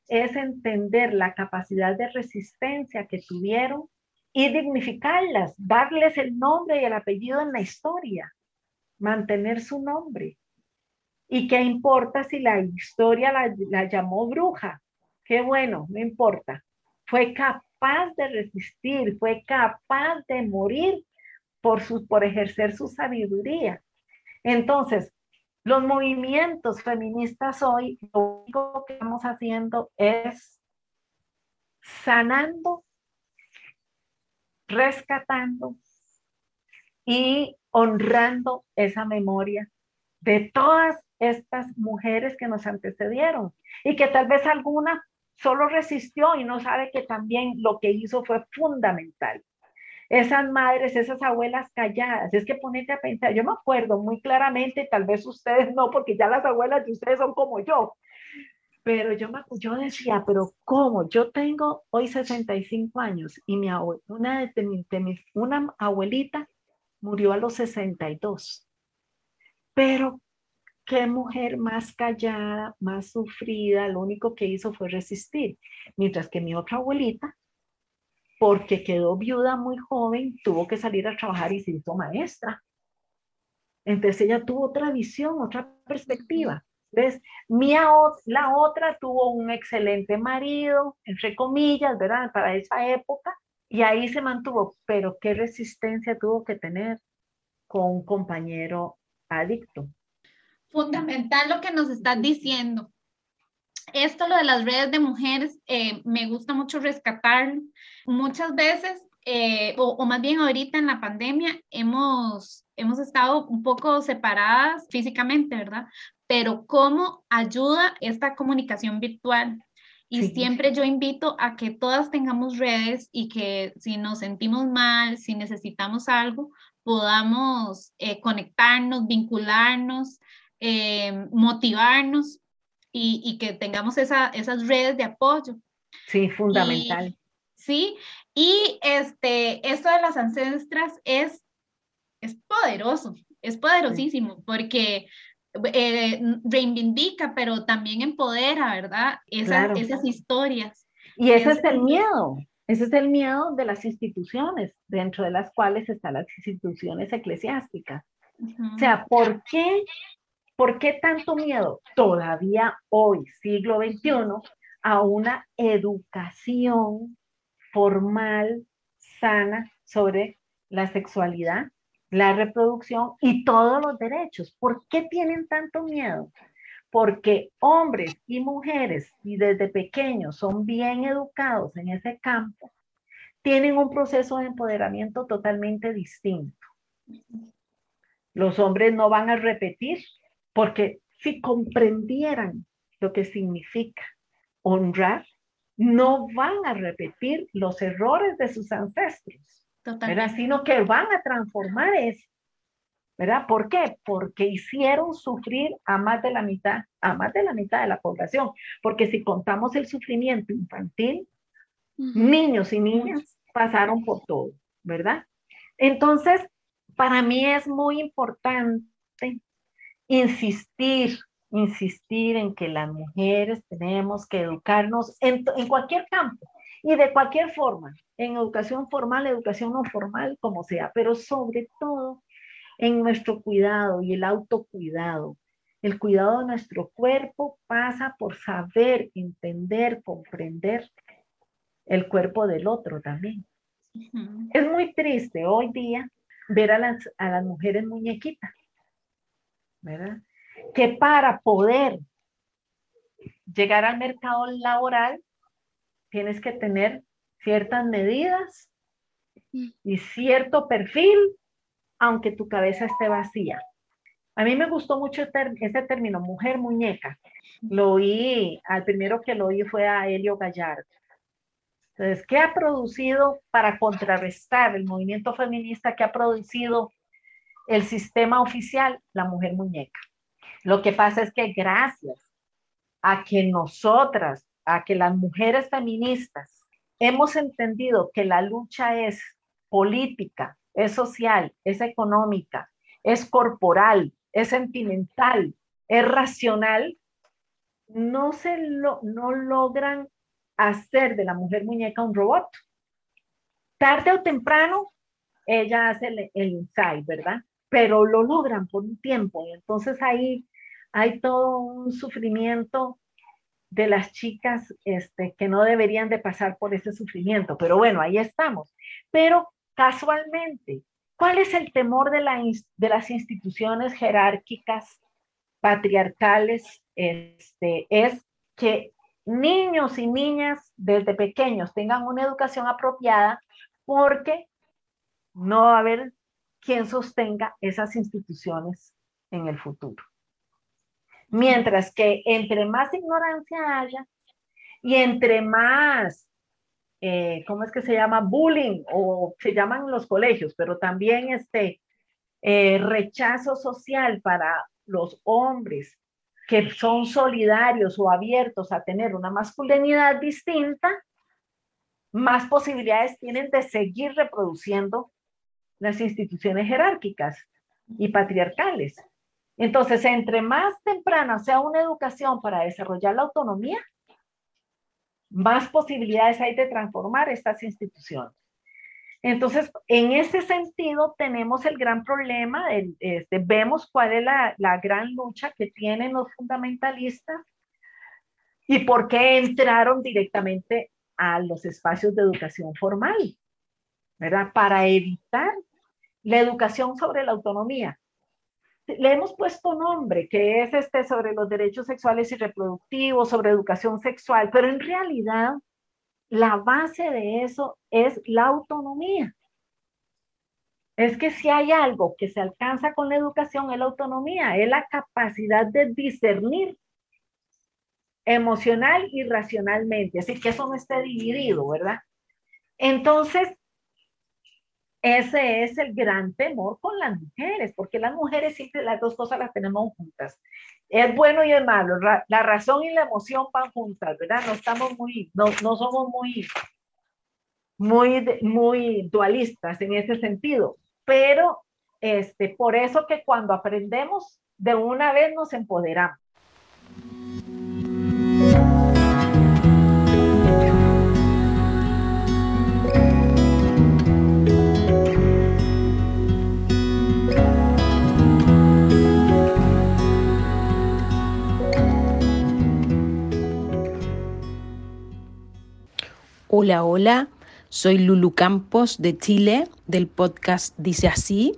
es entender la capacidad de resistencia que tuvieron y dignificarlas, darles el nombre y el apellido en la historia, mantener su nombre. ¿Y qué importa si la historia la, llamó bruja? Qué bueno, no importa. Fue capaz de resistir, fue capaz de morir por, su, por ejercer su sabiduría. Entonces, los movimientos feministas hoy, lo único que estamos haciendo es sanando, rescatando y honrando esa memoria de todas estas mujeres que nos antecedieron y que tal vez alguna solo resistió y no sabe que también lo que hizo fue fundamental. Esas madres, esas abuelas calladas, es que ponete a pensar, yo me acuerdo muy claramente, tal vez ustedes no, porque ya las abuelas de ustedes son como yo, pero yo, me, yo decía, pero ¿cómo? Yo tengo hoy 65 años y mi una, de, mis, una abuelita murió a los 62. Pero qué mujer más callada, más sufrida, lo único que hizo fue resistir. Mientras que mi otra abuelita, porque quedó viuda muy joven, tuvo que salir a trabajar y se hizo maestra. Entonces ella tuvo otra visión, otra perspectiva. ¿Ves? Mía, la otra tuvo un excelente marido, entre comillas, ¿verdad? Para esa época, y ahí se mantuvo, pero qué resistencia tuvo que tener con un compañero adicto. Fundamental lo que nos estás diciendo. Esto, lo de las redes de mujeres, eh, me gusta mucho rescatar. Muchas veces, eh, o, o, más bien ahorita en la pandemia, hemos, hemos estado un poco separadas físicamente, ¿verdad? pero cómo ayuda esta comunicación virtual. Y siempre yo invito a que todas tengamos redes y que si nos sentimos mal, si necesitamos algo, podamos eh, conectarnos, vincularnos, eh, motivarnos y, que tengamos esas redes de apoyo. Sí, fundamental. sí, y este, esto de las ancestras es, es poderoso, es poderosísimo, porque eh, reivindica, pero también empodera, ¿verdad? Esas, historias. Y ese es el miedo, ese es el miedo de las instituciones, dentro de las cuales están las instituciones eclesiásticas. O sea, ¿por qué, ¿por qué tanto miedo todavía hoy, siglo XXI, a una educación formal, sana sobre la sexualidad? la reproducción y todos los derechos. ¿Por qué tienen tanto miedo? Porque hombres y mujeres, y desde pequeños son bien educados en ese campo, tienen un proceso de empoderamiento totalmente distinto. Los hombres no van a repetir, porque si comprendieran lo que significa honrar, no van a repetir los errores de sus ancestros. ¿verdad? Sino que van a transformar eso. ¿Verdad? ¿Por qué? Porque hicieron sufrir a más de la mitad, a más de la mitad de la población. Porque si contamos el sufrimiento infantil, niños y niñas pasaron por todo, ¿verdad? Entonces, para mí es muy importante insistir, insistir en que las mujeres tenemos que educarnos en, en cualquier campo, y de cualquier forma, en educación formal, educación no formal, como sea, pero sobre todo en nuestro cuidado y el autocuidado. El cuidado de nuestro cuerpo pasa por saber, entender, comprender el cuerpo del otro también. Es muy triste hoy día ver a las, a las mujeres muñequitas, ¿verdad? Que para poder llegar al mercado laboral tienes que tener ciertas medidas y cierto perfil, aunque tu cabeza esté vacía. A mí me gustó mucho este, término, mujer muñeca. Lo oí, al primero que lo oí fue a Helio Gallardo. Entonces, ¿qué ha producido para contrarrestar el movimiento feminista que ha producido el sistema oficial? La mujer muñeca. Lo que pasa es que gracias a que nosotras a que las mujeres feministas hemos entendido que la lucha es política, es social, es económica, es corporal, es sentimental, es racional, no, se lo, no logran hacer de la mujer muñeca un robot. Tarde o temprano, ella hace el, el insight, ¿verdad? Pero lo logran por un tiempo y entonces ahí hay todo un sufrimiento de las chicas este, que no deberían de pasar por ese sufrimiento. Pero bueno, ahí estamos. Pero casualmente, ¿cuál es el temor de, la, de las instituciones jerárquicas, patriarcales? Este, es que niños y niñas desde pequeños tengan una educación apropiada porque no va a haber quien sostenga esas instituciones en el futuro. Mientras que entre más ignorancia haya y entre más, eh, ¿cómo es que se llama? Bullying o se llaman los colegios, pero también este eh, rechazo social para los hombres que son solidarios o abiertos a tener una masculinidad distinta, más posibilidades tienen de seguir reproduciendo las instituciones jerárquicas y patriarcales. Entonces, entre más temprana sea una educación para desarrollar la autonomía, más posibilidades hay de transformar estas instituciones. Entonces, en ese sentido, tenemos el gran problema, este, vemos cuál es la, la gran lucha que tienen los fundamentalistas y por qué entraron directamente a los espacios de educación formal, ¿verdad? Para evitar la educación sobre la autonomía. Le hemos puesto nombre, que es este sobre los derechos sexuales y reproductivos, sobre educación sexual, pero en realidad la base de eso es la autonomía. Es que si hay algo que se alcanza con la educación es la autonomía, es la capacidad de discernir emocional y racionalmente, así que eso no esté dividido, ¿verdad? Entonces, ese es el gran temor con las mujeres, porque las mujeres siempre las dos cosas las tenemos juntas. Es bueno y es malo, la razón y la emoción van juntas, ¿verdad? No estamos muy, no, no somos muy, muy, muy dualistas en ese sentido, pero este, por eso que cuando aprendemos, de una vez nos empoderamos. Hola, hola, soy Lulu Campos de Chile, del podcast Dice así.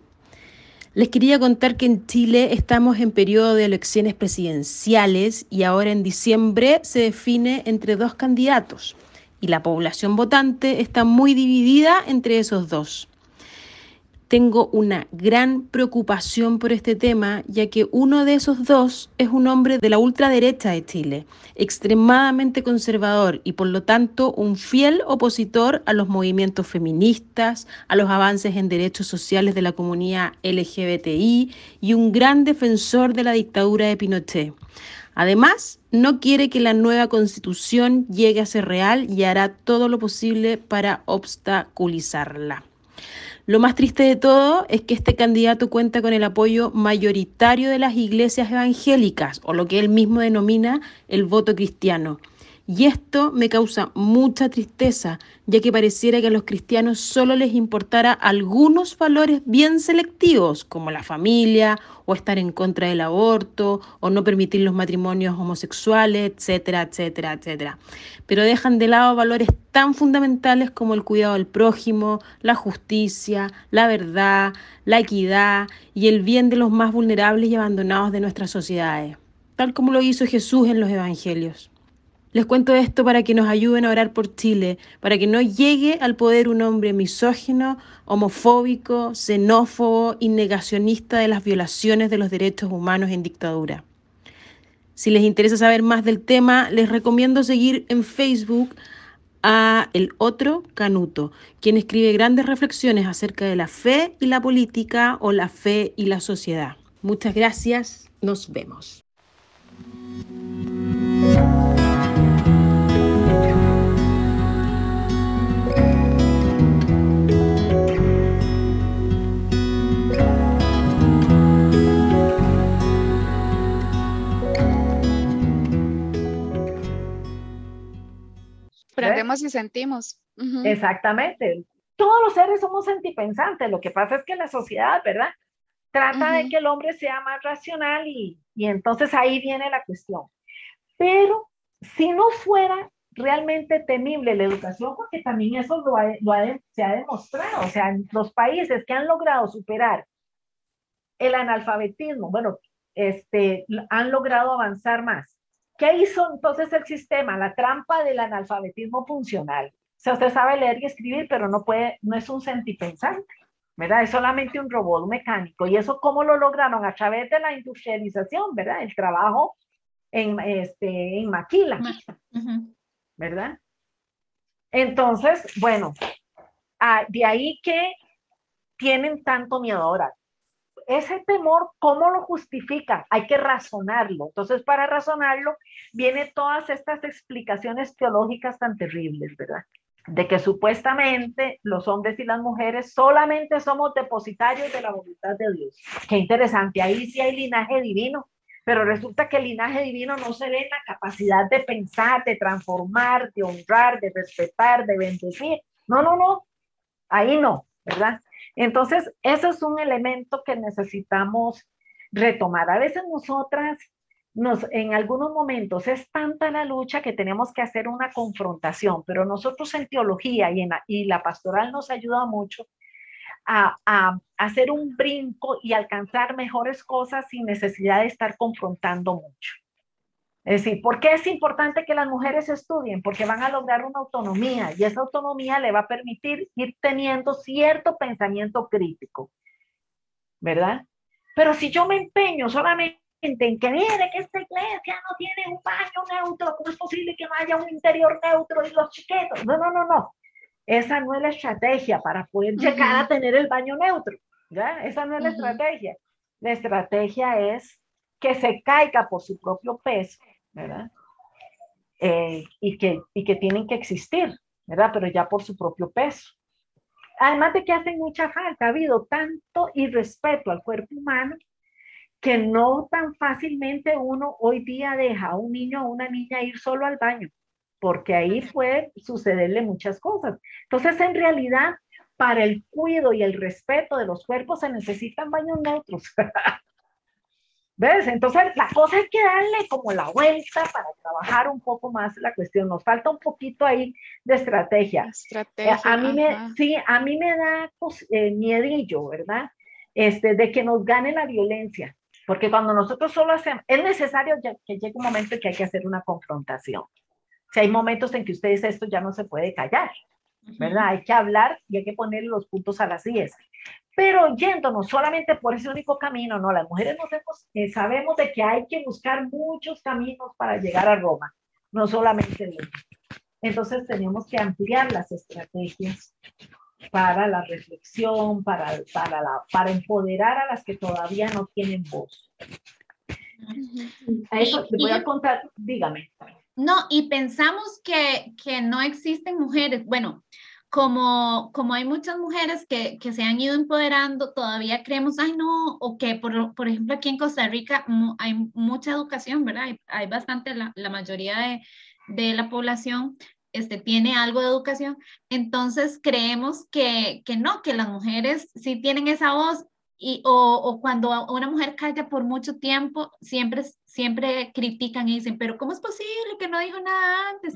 Les quería contar que en Chile estamos en periodo de elecciones presidenciales y ahora en diciembre se define entre dos candidatos y la población votante está muy dividida entre esos dos tengo una gran preocupación por este tema, ya que uno de esos dos es un hombre de la ultraderecha de Chile, extremadamente conservador y por lo tanto un fiel opositor a los movimientos feministas, a los avances en derechos sociales de la comunidad LGBTI y un gran defensor de la dictadura de Pinochet. Además, no quiere que la nueva constitución llegue a ser real y hará todo lo posible para obstaculizarla. Lo más triste de todo es que este candidato cuenta con el apoyo mayoritario de las iglesias evangélicas, o lo que él mismo denomina el voto cristiano. Y esto me causa mucha tristeza, ya que pareciera que a los cristianos solo les importara algunos valores bien selectivos, como la familia, o estar en contra del aborto, o no permitir los matrimonios homosexuales, etcétera, etcétera, etcétera. Pero dejan de lado valores tan fundamentales como el cuidado del prójimo, la justicia, la verdad, la equidad y el bien de los más vulnerables y abandonados de nuestras sociedades, tal como lo hizo Jesús en los Evangelios. Les cuento esto para que nos ayuden a orar por Chile, para que no llegue al poder un hombre misógino, homofóbico, xenófobo y negacionista de las violaciones de los derechos humanos en dictadura. Si les interesa saber más del tema, les recomiendo seguir en Facebook a El Otro Canuto, quien escribe grandes reflexiones acerca de la fe y la política o la fe y la sociedad. Muchas gracias, nos vemos. Aprendemos y sentimos. Exactamente. Todos los seres somos sentipensantes. Lo que pasa es que la sociedad, ¿verdad? Trata de que el hombre sea más racional y, y entonces ahí viene la cuestión. Pero si no fuera realmente temible la educación, porque también eso lo, lo se ha demostrado, o sea, los países que han logrado superar el analfabetismo, bueno, este, han logrado avanzar más ¿Qué hizo entonces el sistema? La trampa del analfabetismo funcional. O sea, usted sabe leer y escribir, pero no puede, no es un sentipensante, ¿verdad? Es solamente un robot mecánico. ¿Y eso cómo lo lograron? A través de la industrialización, ¿verdad? El trabajo en, este, en maquila, ¿verdad? Entonces, bueno, ah, de ahí que tienen tanto miedo ahora. Ese temor, ¿cómo lo justifica? Hay que razonarlo. Entonces, para razonarlo, vienen todas estas explicaciones teológicas tan terribles, ¿verdad? De que supuestamente los hombres y las mujeres solamente somos depositarios de la voluntad de Dios. Qué interesante, ahí sí hay linaje divino, pero resulta que el linaje divino no se ve en la capacidad de pensar, de transformar, de honrar, de respetar, de bendecir. No, no, no, ahí no, ¿verdad? Entonces, eso es un elemento que necesitamos retomar. A veces nosotras, nos, en algunos momentos es tanta la lucha que tenemos que hacer una confrontación, pero nosotros en teología y, en y la pastoral nos ayuda mucho a, hacer un brinco y alcanzar mejores cosas sin necesidad de estar confrontando mucho. Es decir, ¿por qué es importante que las mujeres estudien? Porque van a lograr una autonomía y esa autonomía le va a permitir ir teniendo cierto pensamiento crítico, ¿verdad? Pero si yo me empeño solamente en que mire que esta iglesia no tiene un baño neutro, ¿cómo es posible que no haya un interior neutro y los chiquitos? No, no, no, no. Esa no es la estrategia para poder llegar a tener el baño neutro. ¿ya? Esa no es la estrategia. La estrategia es que se caiga por su propio peso, ¿verdad? Eh, y, que, y que tienen que existir, ¿verdad? Pero ya por su propio peso. Además de que hacen mucha falta, ha habido tanto irrespeto al cuerpo humano que no tan fácilmente uno hoy día deja a un niño o una niña ir solo al baño porque ahí puede sucederle muchas cosas. Entonces, en realidad, para el cuidado y el respeto de los cuerpos se necesitan baños neutros. ¿Ves? Entonces, la cosa es que darle como la vuelta para trabajar un poco más la cuestión. Nos falta un poquito ahí de estrategia. estrategia a mí me, sí, a mí me da pues, eh, miedillo, ¿verdad? Este, de que nos gane la violencia. Porque cuando nosotros solo hacemos, es necesario que llegue un momento que hay que hacer una confrontación. Si hay momentos en que usted dice esto ya no se puede callar, ¿verdad? Hay que hablar y hay que poner los puntos a las 10. Pero yéndonos solamente por ese único camino, no, las mujeres nos eh, sabemos de que hay que buscar muchos caminos para llegar a Roma, no solamente uno. Entonces tenemos que ampliar las estrategias para la reflexión, para, para, la, para empoderar a las que todavía no tienen voz. A eso te voy a contar, dígame. No, y pensamos que, que no existen mujeres. Bueno, como, como hay muchas mujeres que, que, se han ido empoderando, todavía creemos, ay no, o que por, por ejemplo aquí en Costa Rica hay mucha educación, ¿verdad? Hay, bastante, la, la mayoría de, de, la población este, tiene algo de educación, entonces creemos que, que no, que las mujeres sí tienen esa voz y, o, o, cuando una mujer calla por mucho tiempo, siempre, siempre critican y dicen, pero ¿cómo es posible que no dijo nada antes?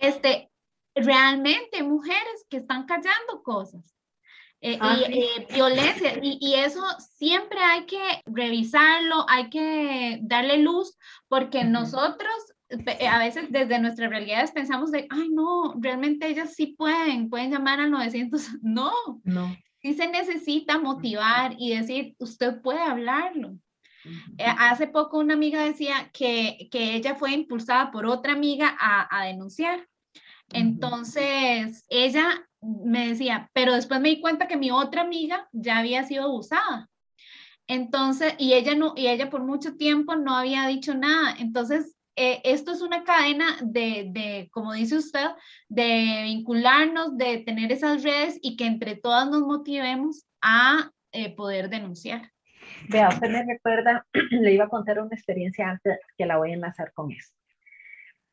este, realmente mujeres que están callando cosas. Eh, ah, y eh, violencia, y, y, eso siempre hay que revisarlo, hay que darle luz, porque nosotros a veces desde nuestras realidades pensamos de, ay no, realmente ellas sí pueden, pueden llamar al 900, no, no sí se necesita motivar y decir, usted puede hablarlo. Eh, hace poco una amiga decía que, que, ella fue impulsada por otra amiga a, a denunciar. Entonces, ella me decía, pero después me di cuenta que mi otra amiga ya había sido abusada. Entonces, y ella no, y ella por mucho tiempo no había dicho nada. Entonces, eh, esto es una cadena de, de, como dice usted, de vincularnos, de tener esas redes y que entre todas nos motivemos a eh, poder denunciar. Vea, usted me recuerda, le iba a contar una experiencia antes que la voy a enlazar con eso.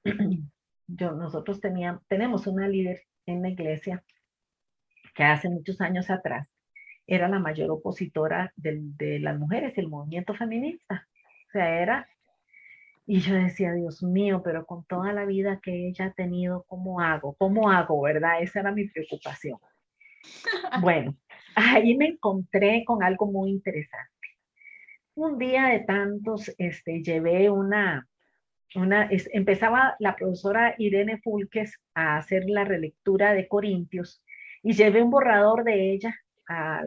Yo, nosotros teníamos, tenemos una líder en la iglesia que hace muchos años atrás era la mayor opositora de, de las mujeres, el movimiento feminista. O sea, era y yo decía, Dios mío, pero con toda la vida que ella ha tenido, ¿cómo hago? ¿Cómo hago? ¿Verdad? Esa era mi preocupación. Bueno, ahí me encontré con algo muy interesante. Un día de tantos, este, llevé una, una, empezaba la profesora Irene Fulques a hacer la relectura de Corintios y llevé un borrador de ella a,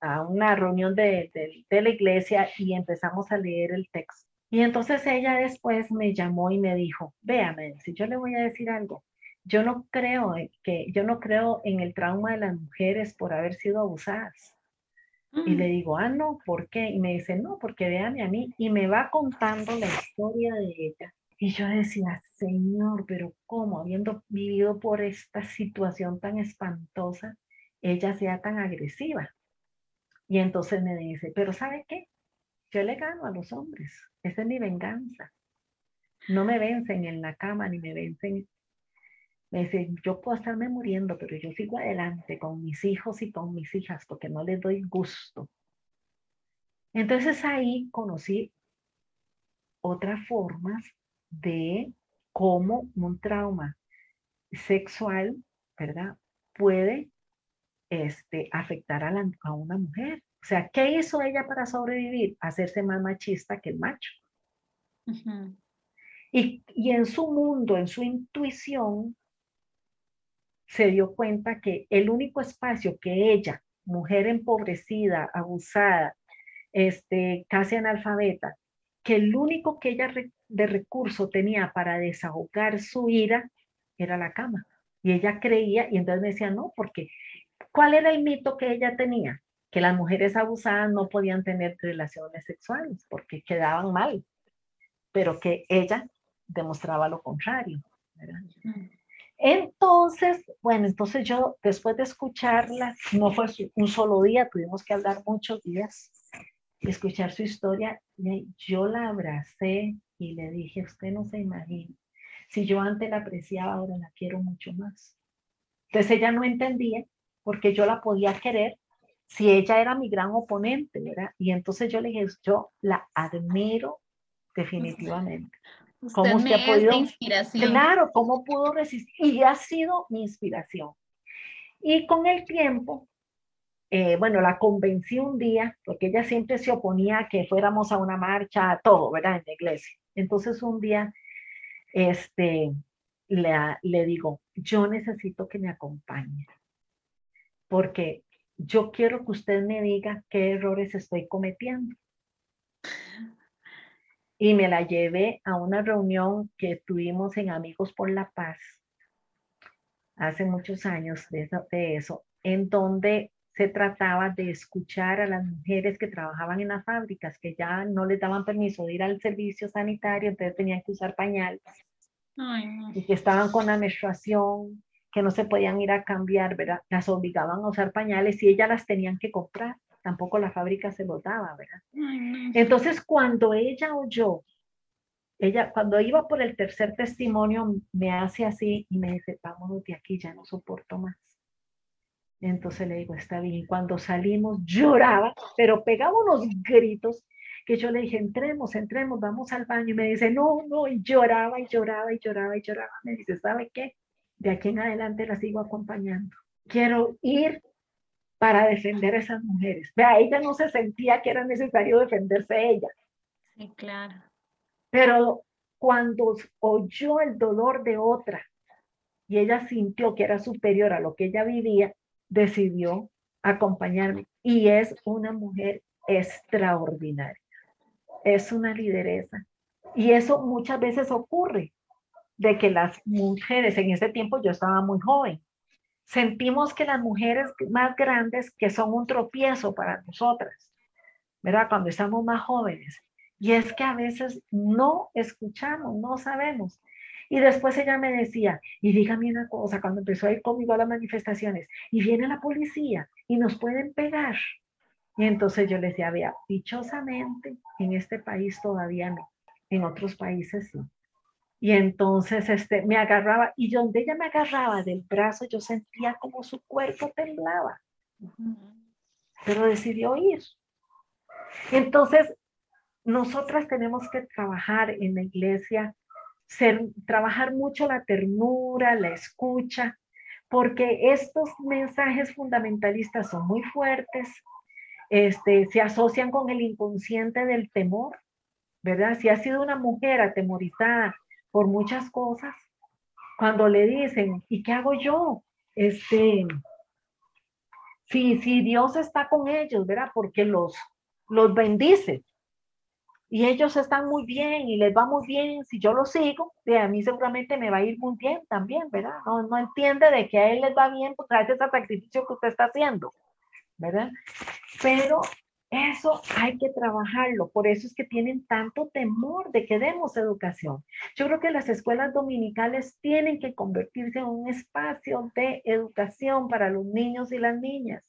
a, una reunión de, de, la iglesia y empezamos a leer el texto. Y entonces ella después me llamó y me dijo, véame, si yo le voy a decir algo, yo no creo que, yo no creo en el trauma de las mujeres por haber sido abusadas. Y le mm. digo, ah, no, ¿por qué? Y me dice, no, porque véame a mí. Y me va contando la historia de ella. Y yo decía, Señor, pero ¿cómo? Habiendo vivido por esta situación tan espantosa, ella sea tan agresiva. Y entonces me dice, pero ¿sabe qué? Yo le gano a los hombres. Esa es mi venganza. No me vencen en la cama ni me vencen me dice, yo puedo estarme muriendo, pero yo sigo adelante con mis hijos y con mis hijas porque no les doy gusto. Entonces ahí conocí otras formas de cómo un trauma sexual, ¿verdad? Puede este, afectar a, la, a una mujer. O sea, ¿qué hizo ella para sobrevivir? Hacerse más machista que el macho. y, y en su mundo, en su intuición, se dio cuenta que el único espacio que ella, mujer empobrecida, abusada, este, casi analfabeta, que el único que ella de recurso tenía para desahogar su ira era la cama. Y ella creía, y entonces me decía, no, porque ¿cuál era el mito que ella tenía? Que las mujeres abusadas no podían tener relaciones sexuales porque quedaban mal, pero que ella demostraba lo contrario. ¿verdad? Entonces, bueno, entonces yo después de escucharla, no fue un solo día, tuvimos que hablar muchos días, escuchar su historia, yo la abracé y le dije, usted no se imagina, si yo antes la apreciaba, ahora la quiero mucho más. Entonces ella no entendía porque yo la podía querer si ella era mi gran oponente, ¿verdad? Y entonces yo le dije, yo la admiro definitivamente. ¿Cómo usted ha podido? Inspiración. Claro, cómo pudo resistir. Y ha sido mi inspiración. Y con el tiempo, eh, bueno, la convencí un día, porque ella siempre se oponía a que fuéramos a una marcha, a todo, ¿verdad? En la iglesia. Entonces un día, este, le, le digo, yo necesito que me acompañe, porque yo quiero que usted me diga qué errores estoy cometiendo y me la llevé a una reunión que tuvimos en Amigos por la Paz hace muchos años de eso, en donde se trataba de escuchar a las mujeres que trabajaban en las fábricas, que ya no les daban permiso de ir al servicio sanitario, entonces tenían que usar pañales, y que estaban con la menstruación, que no se podían ir a cambiar, ¿verdad? Las obligaban a usar pañales y ellas las tenían que comprar tampoco la fábrica se lo daba, ¿verdad? Entonces, cuando ella oyó, ella, cuando iba por el tercer testimonio, me hace así y me dice, vámonos de aquí, ya no soporto más. Entonces le digo, está bien. Cuando salimos, lloraba, pero pegaba unos gritos que yo le dije, entremos, entremos, vamos al baño. Y me dice, no, no, y lloraba y lloraba y lloraba y lloraba. Me dice, ¿sabe qué? De aquí en adelante la sigo acompañando. Quiero ir para defender a esas mujeres. Vea, ella no se sentía que era necesario defenderse ella. Sí, claro. Pero cuando oyó el dolor de otra y ella sintió que era superior a lo que ella vivía, decidió acompañarme. Y es una mujer extraordinaria. Es una lideresa. Y eso muchas veces ocurre, de que las mujeres, en ese tiempo yo estaba muy joven, sentimos que las mujeres más grandes que son un tropiezo para nosotras, ¿verdad? Cuando estamos más jóvenes. Y es que a veces no escuchamos, no sabemos. Y después ella me decía, y dígame una cosa, cuando empezó a ir conmigo a las manifestaciones, y viene la policía y nos pueden pegar. Y entonces yo le decía, vea, dichosamente en este país todavía no, en otros países sí. Y entonces este, me agarraba, y donde ella me agarraba del brazo, yo sentía como su cuerpo temblaba. Pero decidió ir. Entonces, nosotras tenemos que trabajar en la iglesia, ser, trabajar mucho la ternura, la escucha, porque estos mensajes fundamentalistas son muy fuertes, este, se asocian con el inconsciente del temor, ¿verdad? Si ha sido una mujer atemorizada por muchas cosas, cuando le dicen, ¿y qué hago yo? Este, si, si Dios está con ellos, ¿verdad? Porque los, los bendice. Y ellos están muy bien y les va muy bien. Si yo lo sigo, de a mí seguramente me va a ir muy bien también, ¿verdad? No, no entiende de que a él les va bien través de ese sacrificio que usted está haciendo, ¿verdad? Pero eso hay que trabajarlo, por eso es que tienen tanto temor de que demos educación. Yo creo que las escuelas dominicales tienen que convertirse en un espacio de educación para los niños y las niñas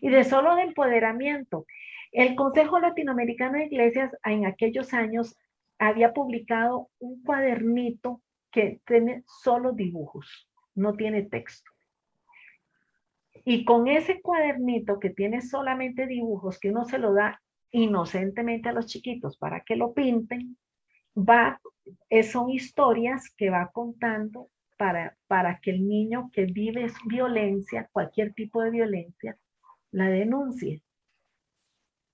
y de solo de empoderamiento. El Consejo Latinoamericano de Iglesias en aquellos años había publicado un cuadernito que tiene solo dibujos, no tiene texto. Y con ese cuadernito que tiene solamente dibujos, que uno se lo da inocentemente a los chiquitos para que lo pinten, va, eh, son historias que va contando para, para que el niño que vive violencia, cualquier tipo de violencia, la denuncie.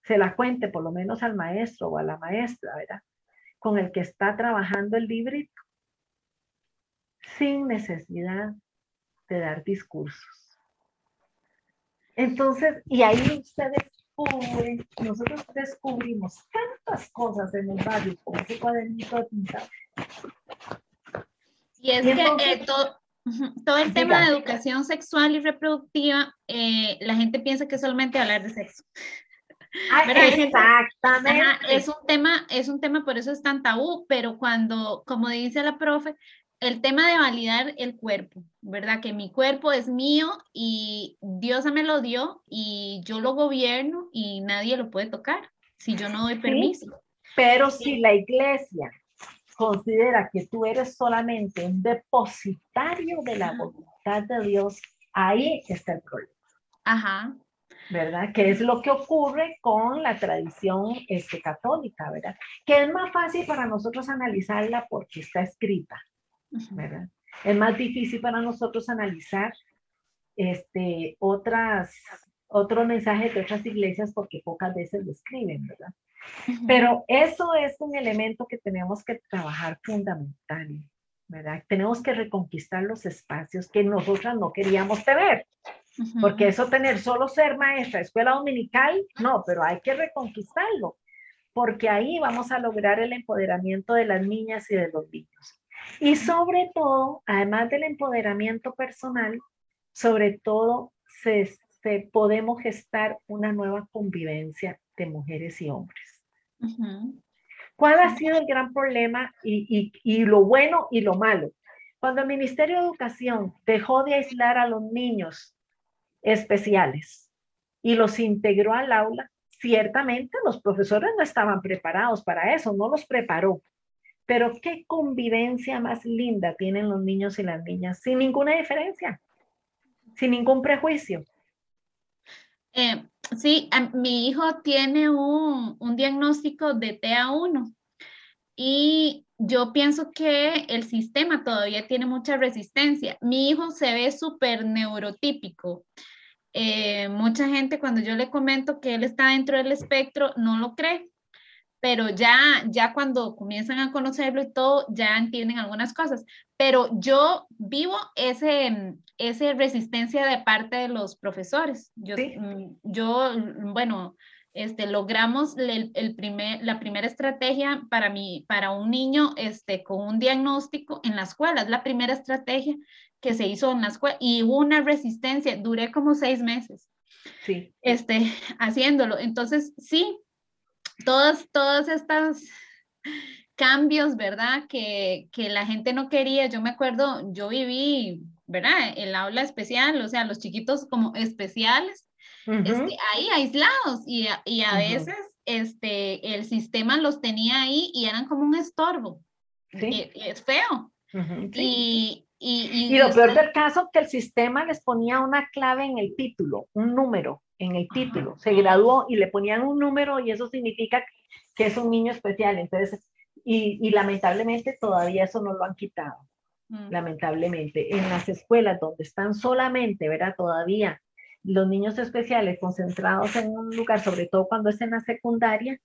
Se la cuente por lo menos al maestro o a la maestra, ¿verdad? Con el que está trabajando el librito, sin necesidad de dar discursos. Entonces, y ahí usted descubre, nosotros descubrimos tantas cosas en el barrio con ese cuadernito de pintar. Y es que eh, todo, todo, el tema de educación sexual y reproductiva, eh, la gente piensa que solamente hablar de sexo. Ah, exactamente. es un tema, es un tema, por eso es tan tabú, pero cuando, como dice la profe, el tema de validar el cuerpo, ¿verdad? Que mi cuerpo es mío y Dios me lo dio y yo lo gobierno y nadie lo puede tocar si yo no doy permiso. pero si la iglesia considera que tú eres solamente un depositario de la voluntad de Dios, ahí está el problema. Ajá. ¿verdad? Que es lo que ocurre con la tradición este, católica, ¿verdad? Que es más fácil para nosotros analizarla porque está escrita, ¿verdad? Es más difícil para nosotros analizar este, otras, otros mensajes de otras iglesias porque pocas veces lo escriben, ¿verdad? Pero eso es un elemento que tenemos que trabajar fundamental, ¿verdad? Tenemos que reconquistar los espacios que nosotras no queríamos tener. Porque eso tener solo ser maestra, escuela dominical, no, pero hay que reconquistarlo, porque ahí vamos a lograr el empoderamiento de las niñas y de los niños. Y sobre todo, además del empoderamiento personal, sobre todo se, podemos gestar una nueva convivencia de mujeres y hombres. ¿Cuál ha sido el gran problema y, y, lo bueno y lo malo? Cuando el Ministerio de Educación dejó de aislar a los niños especiales y los integró al aula, ciertamente los profesores no estaban preparados para eso, no los preparó. Pero qué convivencia más linda tienen los niños y las niñas, sin ninguna diferencia, sin ningún prejuicio. Eh, sí, mi hijo tiene un, diagnóstico de TA1 y yo pienso que el sistema todavía tiene mucha resistencia. Mi hijo se ve súper neurotípico. Eh, mucha gente cuando yo le comento que él está dentro del espectro no lo cree pero ya, ya cuando comienzan a conocerlo y todo, ya entienden algunas cosas. Pero yo vivo ese, ese resistencia de parte de los profesores. Yo, mm, yo bueno, este, logramos el, el, primer, la primera estrategia para, mí, para un niño este, con un diagnóstico en la escuela. Es la primera estrategia que se hizo en la escuela y hubo una resistencia. Duré como seis meses. Sí. Este, haciéndolo. Entonces, sí, todos, todos estos cambios, ¿verdad? Que, que la gente no quería. Yo me acuerdo, yo viví, ¿verdad? El aula especial, o sea, los chiquitos como especiales, este, ahí aislados y, y a veces este, el sistema los tenía ahí y eran como un estorbo. Sí. es feo. y, y, y, lo peor del caso que el sistema les ponía una clave en el título, un número en el título. Se graduó y le ponían un número y eso significa que es un niño especial. Entonces, y, y lamentablemente todavía eso no lo han quitado. Mm. Lamentablemente, en las escuelas donde están solamente, ¿verdad? Todavía los niños especiales concentrados en un lugar, sobre todo cuando es en la secundaria,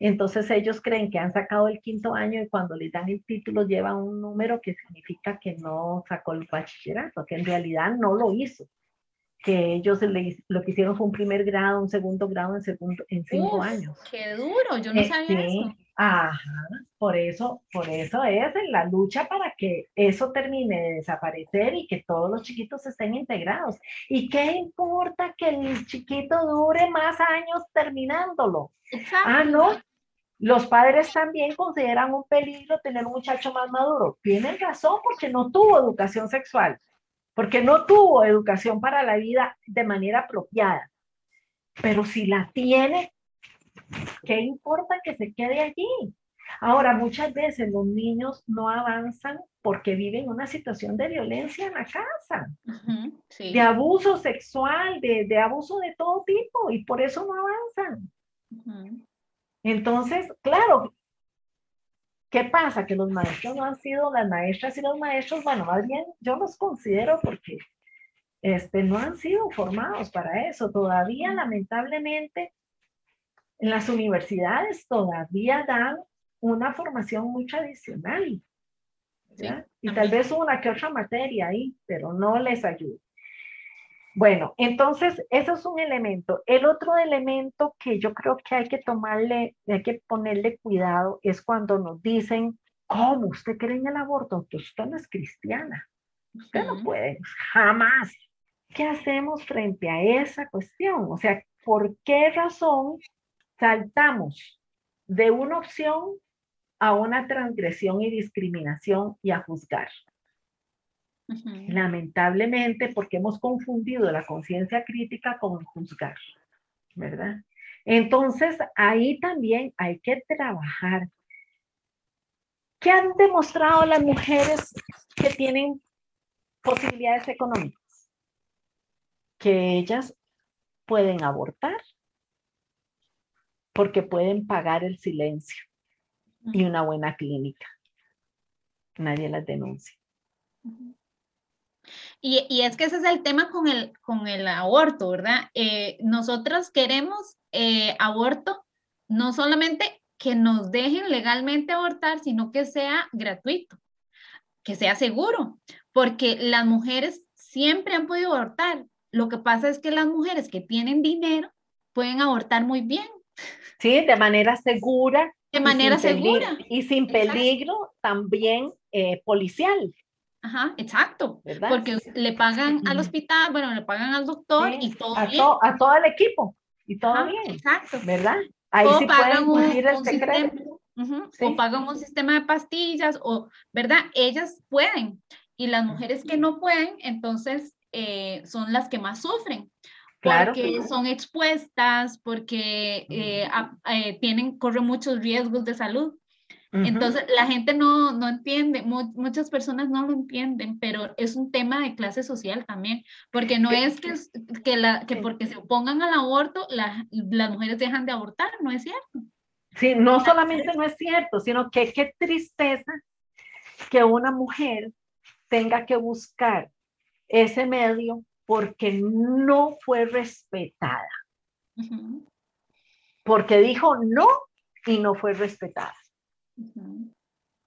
Entonces ellos creen que han sacado el quinto año y cuando les dan el título llevan un número que significa que no sacó el bachillerato, que en realidad no lo hizo. Que ellos lo que hicieron fue un primer grado, un segundo grado en, segundo, en cinco años. ¡Qué duro! Yo no eh, sabía eso. Ajá, por eso, por eso es la lucha para que eso termine de desaparecer y que todos los chiquitos estén integrados. ¿Y qué importa que el chiquito dure más años terminándolo? Ah, no. Los padres también consideran un peligro tener un muchacho más maduro. Tienen razón porque no tuvo educación sexual, porque no tuvo educación para la vida de manera apropiada. Pero si la tiene, ¿Qué importa que se quede allí? Ahora, muchas veces los niños no avanzan porque viven una situación de violencia en la casa, de abuso sexual, de, abuso de todo tipo, y por eso no avanzan. Entonces, claro, ¿qué pasa? Que los maestros no han sido, las maestras y los maestros, bueno, más bien yo los considero porque este, no han sido formados para eso. Todavía, lamentablemente, en las universidades todavía dan una formación muy tradicional. y tal vez una que otra materia ahí, pero no les ayuda. Bueno, entonces, eso es un elemento. El otro elemento que yo creo que hay que tomarle, hay que ponerle cuidado es cuando nos dicen, ¿cómo usted cree en el aborto? Usted no es cristiana. Usted no puede, jamás. ¿Qué hacemos frente a esa cuestión? O sea, ¿por qué razón saltamos de una opción a una transgresión y discriminación y a juzgar. Lamentablemente, porque hemos confundido la conciencia crítica con juzgar, ¿verdad? Entonces, ahí también hay que trabajar. ¿Qué han demostrado las mujeres que tienen posibilidades económicas? Que ellas pueden abortar porque pueden pagar el silencio y una buena clínica. Nadie las denuncia. Y, es que ese es el tema con el, con el aborto, ¿verdad? Eh, nosotros queremos eh, aborto, no solamente que nos dejen legalmente abortar, sino que sea gratuito, que sea seguro, porque las mujeres siempre han podido abortar. Lo que pasa es que las mujeres que tienen dinero pueden abortar muy bien, Sí, de manera segura. De manera segura. Y sin peligro también eh, policial. Ajá, exacto. Porque le pagan al hospital, bueno, le pagan al doctor y todo a, a todo el equipo y todo bien. Exacto. ¿Verdad? Ahí sí pagan un, el sistema, O pagan un sistema de pastillas, o, ¿verdad? Ellas pueden. Y las mujeres que no pueden, entonces eh, son las que más sufren porque son expuestas, porque eh, eh, tienen, corren muchos riesgos de salud. Entonces, la gente no, no entiende, muchas personas no lo entienden, pero es un tema de clase social también, porque no es que, que, la, que porque se opongan al aborto, las mujeres dejan de abortar, no es cierto. Sí, no solamente no es cierto, sino que qué tristeza que una mujer tenga que buscar ese medio porque no fue respetada. Porque dijo no y no fue respetada.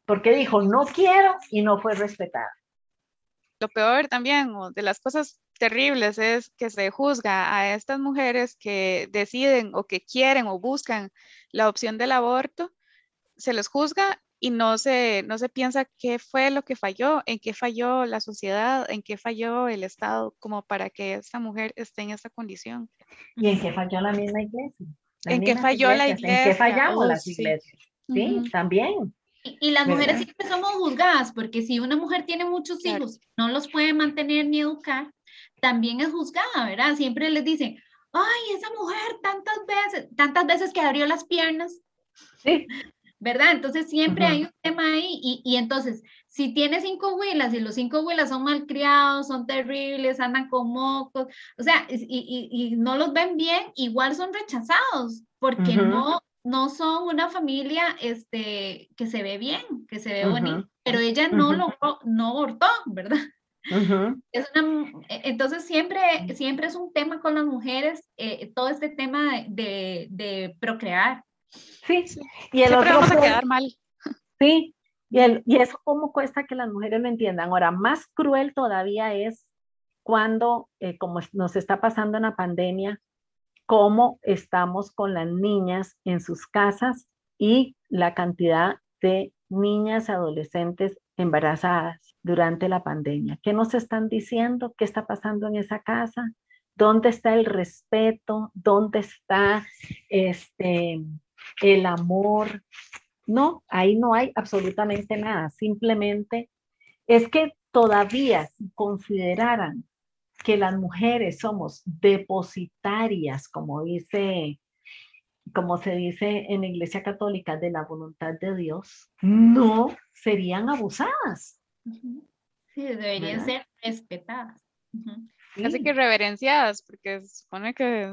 Porque dijo no quiero y no fue respetada. Lo peor también, de las cosas terribles, es que se juzga a estas mujeres que deciden o que quieren o buscan la opción del aborto, se les juzga y no se, no se piensa qué fue lo que falló, en qué falló la sociedad, en qué falló el Estado, como para que esta mujer esté en esta condición. Y en qué falló la misma iglesia. en qué falló la iglesia. En qué fallamos oh, las iglesias. Sí, también. Y, las mujeres siempre somos juzgadas, porque si una mujer tiene muchos hijos, no los puede mantener ni educar, también es juzgada, ¿verdad? Siempre les dicen, ay, esa mujer tantas veces, tantas veces que abrió las piernas. Sí. ¿verdad? Entonces siempre hay un tema ahí y, y, entonces, si tiene cinco huilas y los cinco huilas son malcriados, son terribles, andan con mocos, o sea, y, y, y no los ven bien, igual son rechazados porque no, no son una familia este, que se ve bien, que se ve bonito, pero ella no logró, no abortó, ¿verdad? Es una, e, entonces siempre, siempre es un tema con las mujeres, eh, todo este tema de, de, procrear Sí, y el Siempre vamos a quedar mal. Sí, y, el, y eso cómo cuesta que las mujeres lo entiendan. Ahora, más cruel todavía es cuando, eh, como nos está pasando en la pandemia, cómo estamos con las niñas en sus casas y la cantidad de niñas adolescentes embarazadas durante la pandemia. ¿Qué nos están diciendo? ¿Qué está pasando en esa casa? ¿Dónde está el respeto? ¿Dónde está este, el amor? No, ahí no hay absolutamente nada. Simplemente es que todavía consideraran que las mujeres somos depositarias, como dice, como se dice en la Iglesia Católica, de la voluntad de Dios, no serían abusadas. Sí, deberían ser respetadas. Así que reverenciadas, porque se supone que...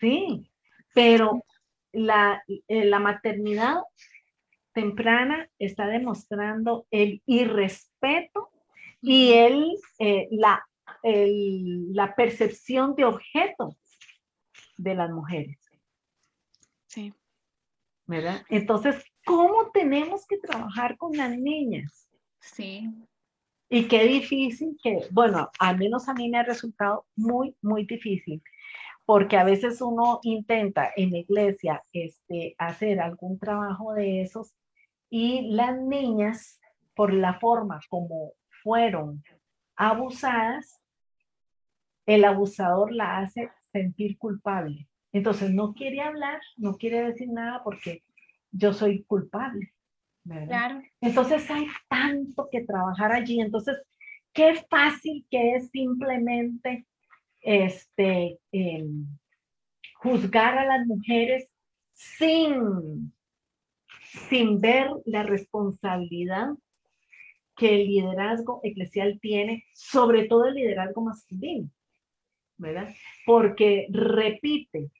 Sí, pero la, eh, la maternidad temprana está demostrando el irrespeto y el, eh, la, la percepción de objeto de las mujeres. Sí. ¿Verdad? Entonces, ¿cómo tenemos que trabajar con las niñas? Sí. Y qué difícil que, bueno, al menos a mí me ha resultado muy, muy difícil porque a veces uno intenta en la iglesia este, hacer algún trabajo de esos y las niñas, por la forma como fueron abusadas, el abusador la hace sentir culpable. Entonces no quiere hablar, no quiere decir nada porque yo soy culpable. Claro. Entonces hay tanto que trabajar allí. Entonces, qué fácil que es simplemente este, em, juzgar a las mujeres sin, sin ver la responsabilidad que el liderazgo eclesial tiene, sobre todo el liderazgo masculino, ¿verdad? Porque repite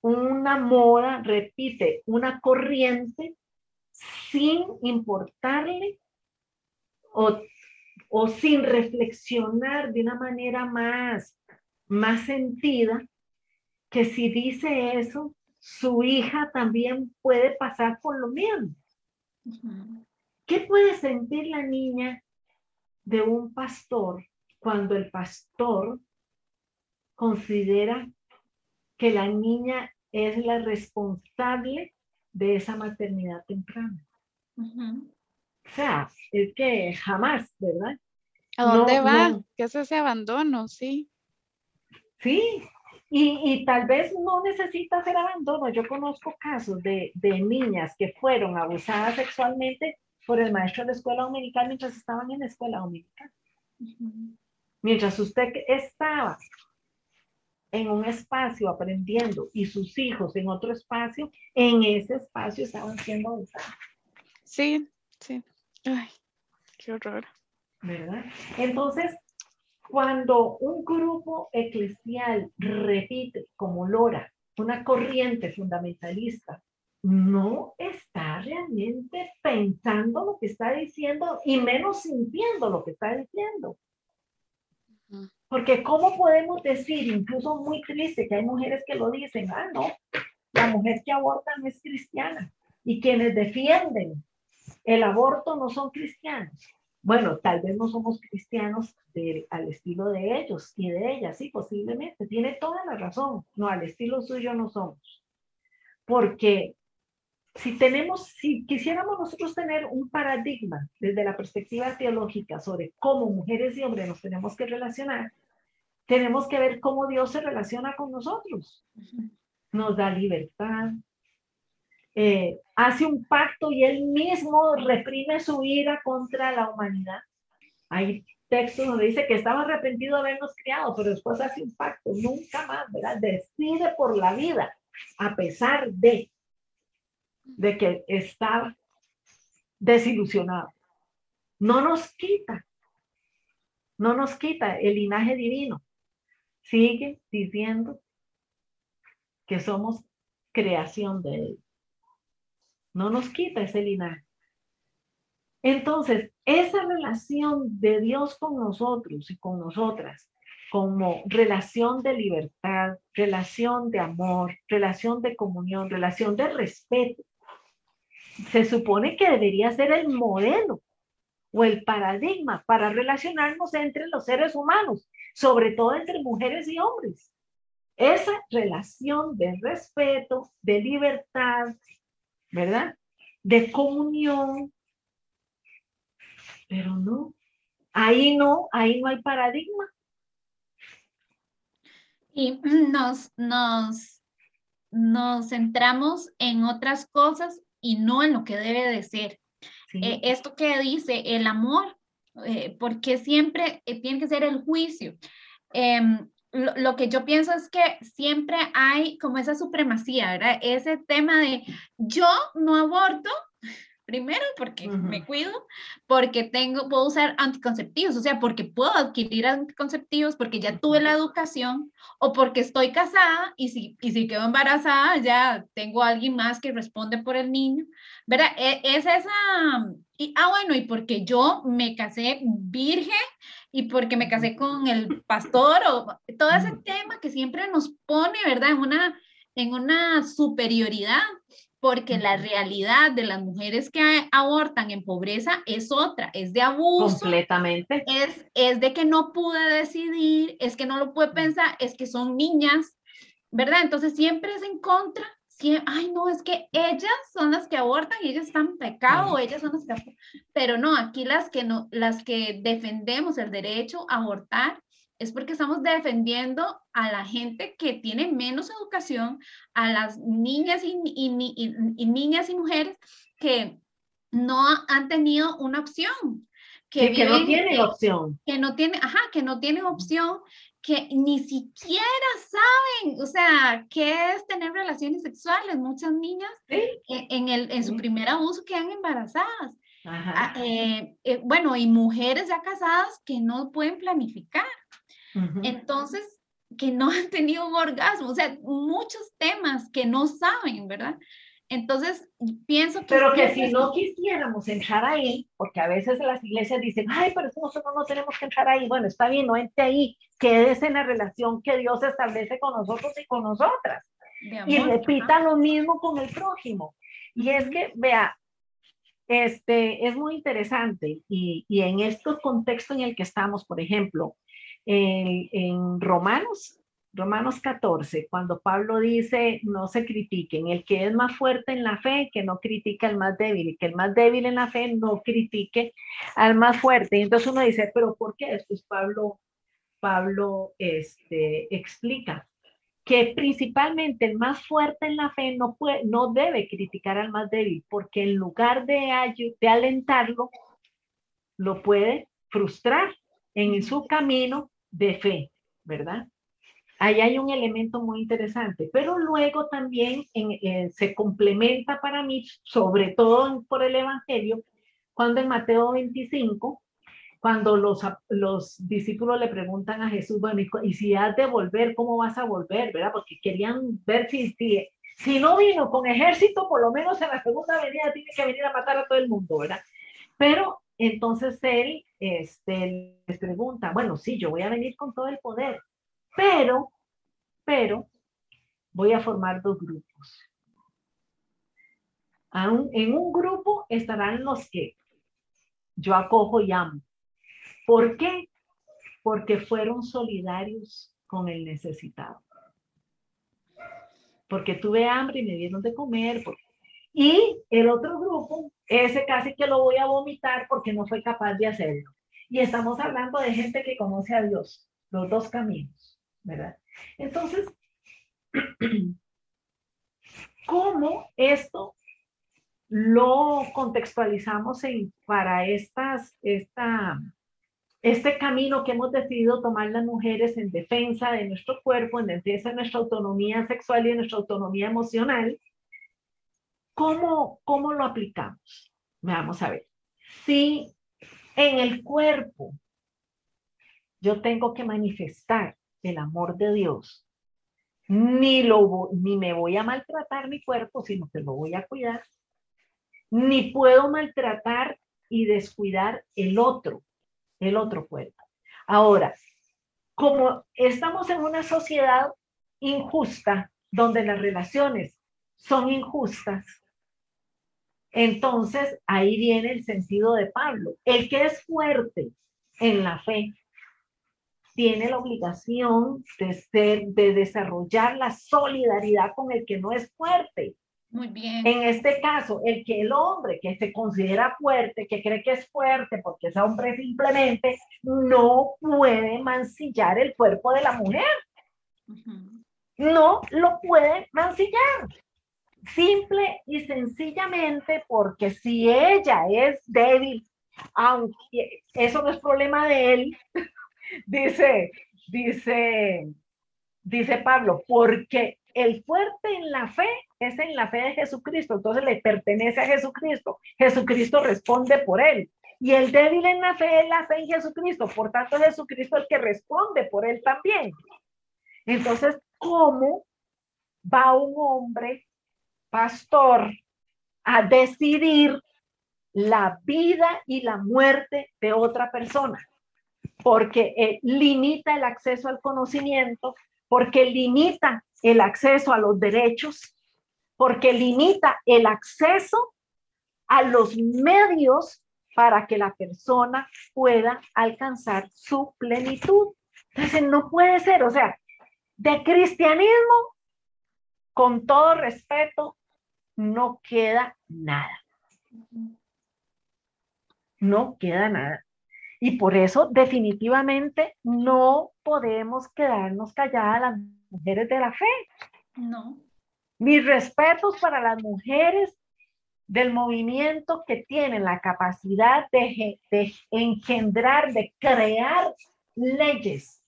una moda, repite una corriente sin importarle o, o sin reflexionar de una manera más más sentida que si dice eso, su hija también puede pasar por lo mismo. ¿Qué puede sentir la niña de un pastor cuando el pastor considera que la niña es la responsable de esa maternidad temprana? O sea, es que jamás, ¿verdad? ¿A dónde va? ¿Qué es ese abandono? Sí. Sí, y, tal vez no necesita hacer abandono. Yo conozco casos de, niñas que fueron abusadas sexualmente por el maestro de la escuela dominical mientras estaban en la escuela dominical. Mientras usted estaba en un espacio aprendiendo y sus hijos en otro espacio, en ese espacio estaban siendo abusados. Sí, sí. Ay, qué horror. ¿Verdad? Entonces, cuando un grupo eclesial repite como Lora una corriente fundamentalista, no está realmente pensando lo que está diciendo y menos sintiendo lo que está diciendo. Porque ¿cómo podemos decir, incluso muy triste, que hay mujeres que lo dicen, ah, no, la mujer que aborta no es cristiana y quienes defienden el aborto no son cristianos? Bueno, tal vez no somos cristianos al estilo de ellos y de ellas, sí, posiblemente. Tiene toda la razón. No, al estilo suyo no somos. Porque si tenemos, si quisiéramos nosotros tener un paradigma desde la perspectiva teológica sobre cómo mujeres y hombres nos tenemos que relacionar, tenemos que ver cómo Dios se relaciona con nosotros. Nos da libertad, eh, hace un pacto y él mismo reprime su ira contra la humanidad. Hay textos donde dice que estaba arrepentido de habernos criado, pero después hace un pacto, nunca más, ¿verdad? Decide por la vida, a pesar de, de que estaba desilusionado. No nos quita, no nos quita el linaje divino. Sigue diciendo que somos creación de él no nos quita ese linaje. Entonces, esa relación de Dios con nosotros y con nosotras, como relación de libertad, relación de amor, relación de comunión, relación de respeto. Se supone que debería ser el modelo o el paradigma para relacionarnos entre los seres humanos, sobre todo entre mujeres y hombres. Esa relación de respeto, de libertad, ¿verdad? De comunión. Pero no, ahí no, ahí no hay paradigma. Y nos, nos, nos centramos en otras cosas y no en lo que debe de ser. Eh, esto que dice el amor, eh, porque siempre eh, tiene que ser el juicio. Em, lo, lo, que yo pienso es que siempre hay como esa supremacía, ¿verdad? Ese tema de yo no aborto, Primero porque me cuido, porque tengo, puedo usar anticonceptivos, o sea, porque puedo adquirir anticonceptivos, porque ya tuve la educación, o porque estoy casada y si, y si quedo embarazada ya tengo a alguien más que responde por el niño, ¿verdad? E, es esa, y, ah, bueno, y porque yo me casé virgen y porque me casé con el pastor, o todo ese tema que siempre nos pone, ¿verdad? En una, en una superioridad porque la realidad de las mujeres que abortan en pobreza es otra, es de abuso. Completamente. Es, es de que no pude decidir, es que no lo pude pensar, es que son niñas, ¿verdad? Entonces siempre es en contra. Siempre, ay, no, es que ellas son las que abortan y ellas están en pecado, ellas son las que... Pero no, aquí las que, no, las que defendemos el derecho a abortar es porque estamos defendiendo a la gente que tiene menos educación, a las niñas y, niñas y mujeres que no han tenido una opción. Que, no tienen opción. Que no tienen, ajá, que no tienen opción, que ni siquiera saben, o sea, qué es tener relaciones sexuales. Muchas niñas en, el, en su primer abuso quedan embarazadas. Ah, eh, eh, bueno, y mujeres ya casadas que no pueden planificar. Entonces, que no han tenido un orgasmo, o sea, muchos temas que no saben, ¿verdad? Entonces, pienso que... Pero que si no quisiéramos entrar ahí, porque a veces las iglesias dicen, ay, pero nosotros no tenemos que entrar ahí. Bueno, está bien, no entre ahí, quédese en la relación que Dios establece con nosotros y con nosotras. y repita lo mismo con el prójimo. Y es que, vea, este, es muy interesante y, y en este contexto en el que estamos, por ejemplo, en, Romanos, Romanos 14, cuando Pablo dice, no se critiquen, el que es más fuerte en la fe, que no critica al más débil, y que el más débil en la fe no critique al más fuerte. Y entonces uno dice, pero ¿por qué? Es Pablo, Pablo este, explica que principalmente el más fuerte en la fe no, puede, no debe criticar al más débil, porque en lugar de, de alentarlo, lo puede frustrar en su camino de fe, ¿verdad? Ahí hay un elemento muy interesante, pero luego también se complementa para mí, sobre todo por el Evangelio, cuando en Mateo 25, cuando los, los discípulos le preguntan a Jesús, bueno, y, si has de volver, ¿cómo vas a volver? ¿Verdad? Porque querían ver si, si, si no vino con ejército, por lo menos en la segunda venida tiene que venir a matar a todo el mundo, ¿verdad? Pero entonces él este, les pregunta, bueno, sí, yo voy a venir con todo el poder, pero, pero, voy a formar dos grupos. en un grupo estarán los que yo acojo y amo. ¿Por qué? Porque fueron solidarios con el necesitado. Porque tuve hambre y me dieron de comer, y el otro grupo, ese casi que lo voy a vomitar porque no fue capaz de hacerlo. Y estamos hablando de gente que conoce a Dios, los dos caminos, ¿verdad? Entonces, ¿cómo esto lo contextualizamos en, para estas, esta, este camino que hemos decidido tomar las mujeres en defensa de nuestro cuerpo, en defensa de nuestra autonomía sexual y de nuestra autonomía emocional? ¿Cómo, cómo lo aplicamos? Vamos a ver. Si en el cuerpo yo tengo que manifestar el amor de Dios, ni, lo, ni me voy a maltratar mi cuerpo, sino que lo voy a cuidar, ni puedo maltratar y descuidar el otro, el otro cuerpo. Ahora, como estamos en una sociedad injusta, donde las relaciones son injustas, entonces ahí viene el sentido de Pablo. El que es fuerte en la fe tiene la obligación de, ser, de desarrollar la solidaridad con el que no es fuerte. Muy bien. En este caso, el que el hombre que se considera fuerte, que cree que es fuerte porque es hombre simplemente, no puede mancillar el cuerpo de la mujer. No lo puede mancillar. Simple y sencillamente porque si ella es débil, aunque eso no es problema de él, dice, dice, dice Pablo, porque el fuerte en la fe es en la fe de Jesucristo, entonces le pertenece a Jesucristo. Jesucristo responde por él. Y el débil en la fe es la fe en Jesucristo, por tanto Jesucristo es el que responde por él también. Entonces, ¿cómo va un hombre pastor a decidir la vida y la muerte de otra persona? porque eh, limita el acceso al conocimiento, porque limita el acceso a los derechos, porque limita el acceso a los medios para que la persona pueda alcanzar su plenitud. Entonces, no puede ser, o sea, de cristianismo, con todo respeto, no queda nada. No queda nada. Y por eso definitivamente no podemos quedarnos calladas las mujeres de la fe. No. Mis respetos para las mujeres del movimiento que tienen la capacidad de, de engendrar, de crear leyes,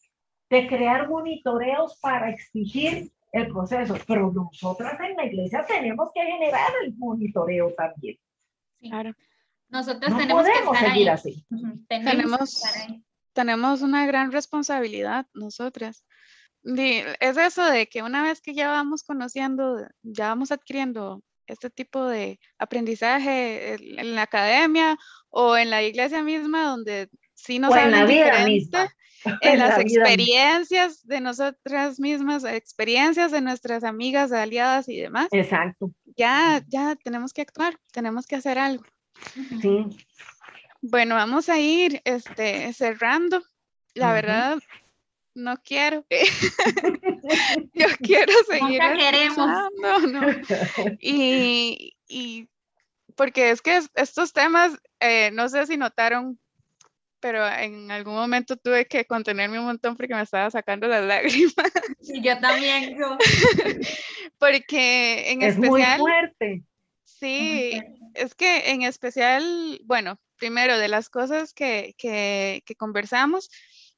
de crear monitoreos para exigir el proceso. Pero nosotras en la iglesia tenemos que generar el monitoreo también. Claro. Nosotros tenemos que seguir así. Tenemos, tenemos una gran responsabilidad nosotras. Es eso de que una vez que ya vamos conociendo, ya vamos adquiriendo este tipo de aprendizaje en la academia o en la iglesia misma, donde sí nos en la vida misma. En las experiencias de nosotras mismas, experiencias de nuestras amigas, aliadas y demás. Exacto. Ya, ya tenemos que actuar, tenemos que hacer algo. Sí. Bueno, vamos a ir este, cerrando. La verdad, no quiero. Yo quiero seguir. No, Y, y, porque es que estos temas, eh, no sé si notaron, pero en algún momento tuve que contenerme un montón porque me estaba sacando las lágrimas. Y yo también. porque en es especial. Muy fuerte. Sí, es que en especial, bueno, primero de las cosas que, que, conversamos,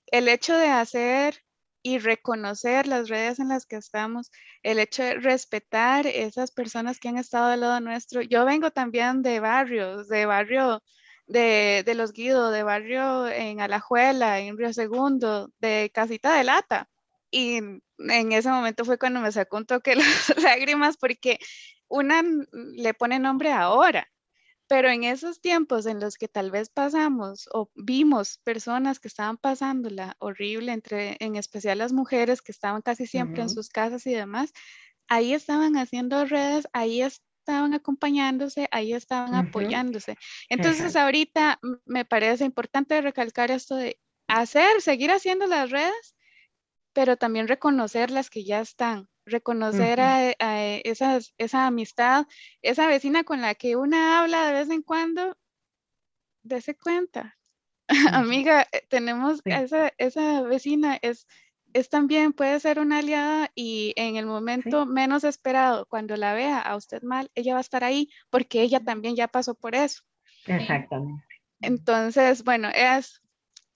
el hecho de hacer y reconocer las redes en las que estamos, el hecho de respetar esas personas que han estado al lado nuestro. Yo vengo también de barrios, de barrio de, de Los Guidos, de barrio en Alajuela, en Río Segundo, de Casita de Lata. Y en ese momento fue cuando me sacó un toque las lágrimas porque una le pone nombre ahora, pero en esos tiempos en los que tal vez pasamos o vimos personas que estaban pasándola horrible, entre, en especial las mujeres que estaban casi siempre en sus casas y demás, ahí estaban haciendo redes, ahí estaban acompañándose, ahí estaban apoyándose. Entonces ahorita me parece importante recalcar esto de hacer, seguir haciendo las redes, pero también reconocer las que ya están, reconocer a, esas, esa amistad, esa vecina con la que una habla de vez en cuando, dése cuenta. Amiga, eh, tenemos esa, esa vecina, es, es también, puede ser una aliada y en el momento menos esperado, cuando la vea a usted mal, ella va a estar ahí porque ella también ya pasó por eso. Exactamente. Entonces, bueno, es,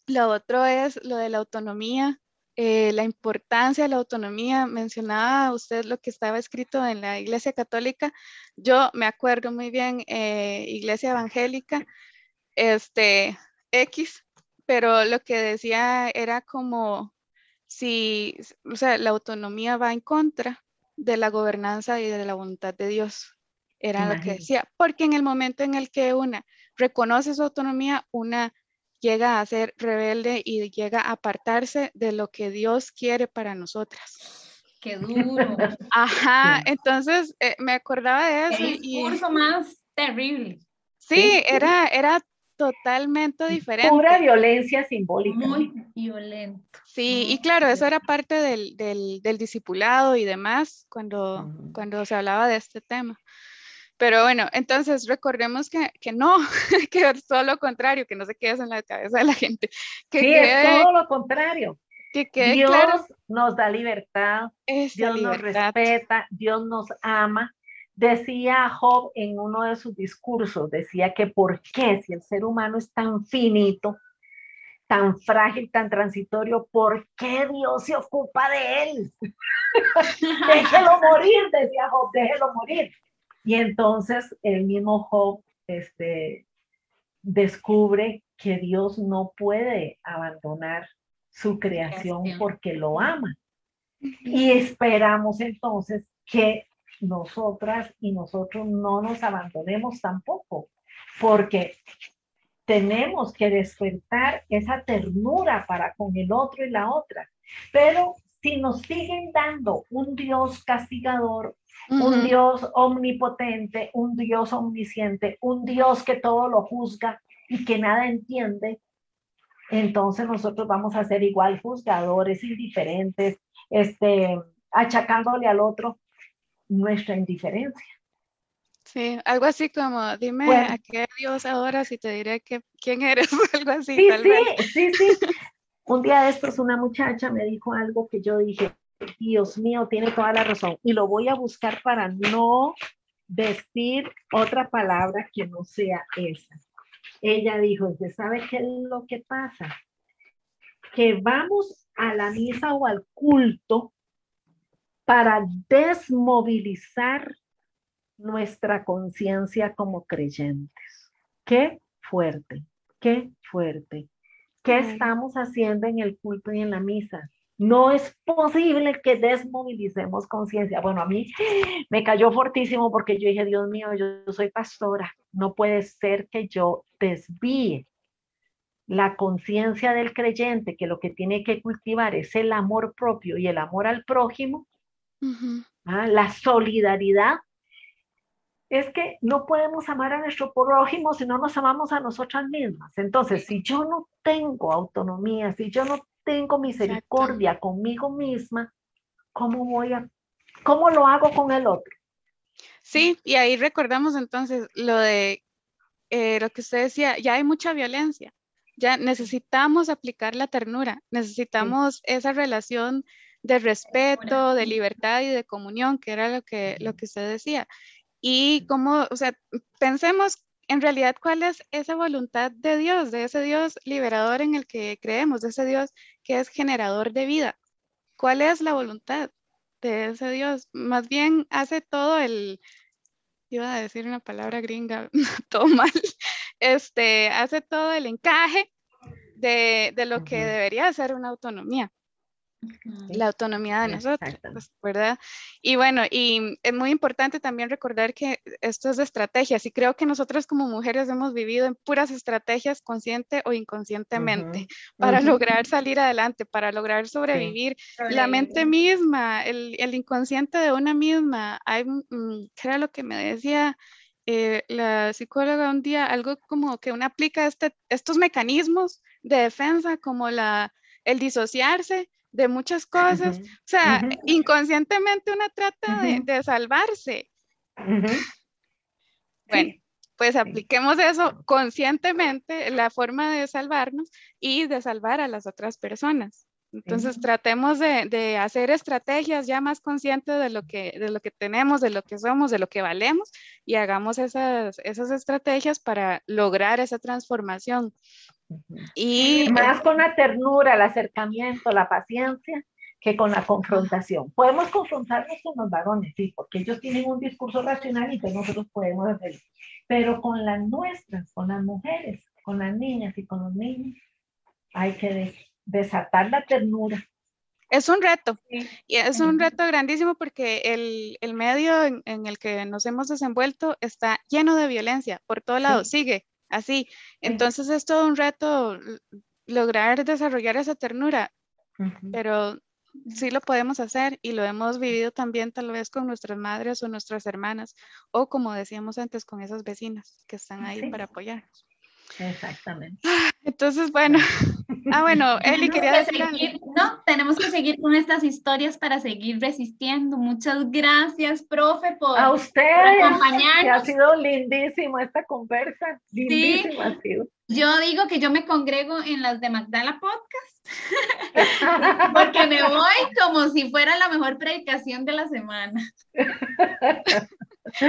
lo otro es lo de la autonomía, eh, la importancia de la autonomía. Mencionaba usted lo que estaba escrito en la Iglesia Católica. Yo me acuerdo muy bien, eh, Iglesia Evangélica, este, X, pero lo que decía era como si, o sea, la autonomía va en contra de la gobernanza y de la voluntad de Dios. Era lo que decía, porque en el momento en el que una reconoce su autonomía, una llega a ser rebelde y llega a apartarse de lo que Dios quiere para nosotras. Qué duro. Ajá, entonces eh, me acordaba de eso. El discurso más terrible. Sí, era, era totalmente diferente. Pura violencia simbólica. Muy violento. Sí, y claro, eso era parte del, del, del discipulado y demás cuando, cuando se hablaba de este tema. Pero bueno, entonces recordemos que, que no, que es todo lo contrario, que no se quede en la cabeza de la gente. Que sí, es todo lo contrario. Que quede Dios claro nos da libertad, Dios nos libertad. respeta, Dios nos ama. Decía Job en uno de sus discursos, decía que por qué si el ser humano es tan finito, tan frágil, tan transitorio, ¿por qué Dios se ocupa de él? déjelo morir, decía Job, déjelo morir. Y entonces el mismo Job este, descubre que Dios no puede abandonar su creación Creación. porque lo ama. Y esperamos entonces que nosotras y nosotros no nos abandonemos tampoco, porque tenemos que despertar esa ternura para con el otro y la otra. Pero si nos siguen dando un Dios castigador, un. Dios omnipotente, un Dios omnisciente, un Dios que todo lo juzga y que nada entiende, entonces nosotros vamos a ser igual juzgadores, indiferentes, este, achacándole al otro nuestra indiferencia. Sí, algo así como, dime Bueno. a qué Dios adoras y te diré que, quién eres, algo así, Sí, tal vez. sí, sí, sí. Un día de estos una muchacha me dijo algo que yo dije, Dios mío, tiene toda la razón y lo voy a buscar para no decir otra palabra que no sea esa. Ella dijo, ¿usted sabe qué es lo que pasa? Que vamos a la misa o al culto para desmovilizar nuestra conciencia como creyentes. Qué fuerte, qué fuerte. ¿Qué estamos haciendo en el culto y en la misa? No es posible que desmovilicemos conciencia. Bueno, a mí me cayó fortísimo porque yo dije, Dios mío, yo soy pastora. No puede ser que yo desvíe la conciencia del creyente, que lo que tiene que cultivar es el amor propio y el amor al prójimo, ¿ah? la solidaridad. Es que no podemos amar a nuestro prójimo si no nos amamos a nosotras mismas. Entonces, si yo no tengo autonomía, si yo no tengo misericordia conmigo misma, ¿cómo voy a, cómo lo hago con el otro? Sí, y ahí recordamos entonces lo de eh, lo que usted decía, ya hay mucha violencia, ya necesitamos aplicar la ternura, necesitamos esa relación de respeto, de libertad y de comunión, que era lo que, lo que usted decía. Y cómo, o sea, pensemos en realidad cuál es esa voluntad de Dios, de ese Dios liberador en el que creemos, de ese Dios que es generador de vida. ¿Cuál es la voluntad de ese Dios? Más bien hace todo el, iba a decir una palabra gringa, todo mal, este, hace todo el encaje de, de lo que debería ser una autonomía. La autonomía de nosotros, ¿verdad? Y bueno, y es muy importante también recordar que esto es de estrategias y creo que nosotros como mujeres hemos vivido en puras estrategias consciente o inconscientemente Ujú, para ujú. lograr salir adelante, para lograr sobrevivir. La mente misma, el, el inconsciente de una misma, hay, mm, ¿qué era lo que me decía eh, la psicóloga un día? Algo como que uno aplica este, estos mecanismos de defensa como la, el disociarse de muchas cosas. Ujú, O sea, inconscientemente uno trata de, de salvarse. Bueno, pues apliquemos eso conscientemente, la forma de salvarnos y de salvar a las otras personas. Entonces, tratemos de, de hacer estrategias ya más conscientes de lo, que, de lo que tenemos, de lo que somos, de lo que valemos y hagamos esas, esas estrategias para lograr esa transformación. Y Más con la ternura, el acercamiento, la paciencia, que con la confrontación. Podemos confrontarnos con los varones, sí, porque ellos tienen un discurso racional y entonces nosotros podemos hacerlo. Pero con las nuestras, con las mujeres, con las niñas y con los niños, hay que des- desatar la ternura. es un reto. Sí. Y es un reto grandísimo porque el, el medio en, en el que nos hemos desenvuelto está lleno de violencia por todos lados, sigue así. Entonces es todo un reto lograr desarrollar esa ternura, pero sí lo podemos hacer y lo hemos vivido también tal vez con nuestras madres o nuestras hermanas o como decíamos antes con esas vecinas que están ahí para apoyarnos. Exactamente. Entonces, bueno. Ah, bueno, Eli quería decir No, tenemos que seguir con estas historias para seguir resistiendo. Muchas gracias, profe, por, A usted, acompañarnos. ha sido lindísimo esta conversa. Lindísimo ha sido. Yo digo que yo me congrego en las de Magdala Podcast, porque me voy como si fuera la mejor predicación de la semana. Sí,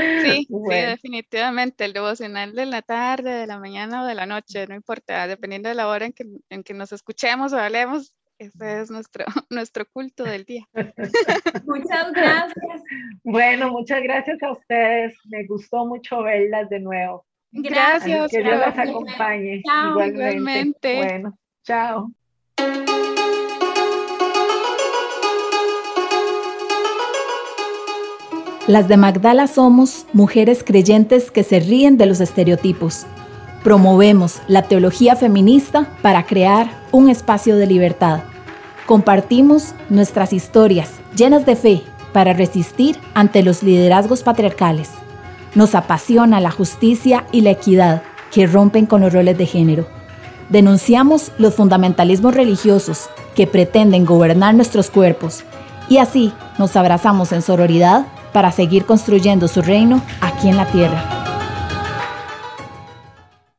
sí, definitivamente. El devocional de la tarde, de la mañana o de la noche, no importa, dependiendo de la hora en que, en que nos escuchemos o hablemos, ese es nuestro, nuestro culto del día. Muchas gracias. Bueno, muchas gracias a ustedes. Me gustó mucho verlas de nuevo. Gracias. Que Dios las acompañe. igualmente. Bueno, chao. Las de Magdala somos mujeres creyentes que se ríen de los estereotipos. Promovemos la teología feminista para crear un espacio de libertad. Compartimos nuestras historias llenas de fe para resistir ante los liderazgos patriarcales. Nos apasiona la justicia y la equidad que rompen con los roles de género. Denunciamos los fundamentalismos religiosos que pretenden gobernar nuestros cuerpos y así nos abrazamos en sororidad para seguir construyendo su reino aquí en la tierra.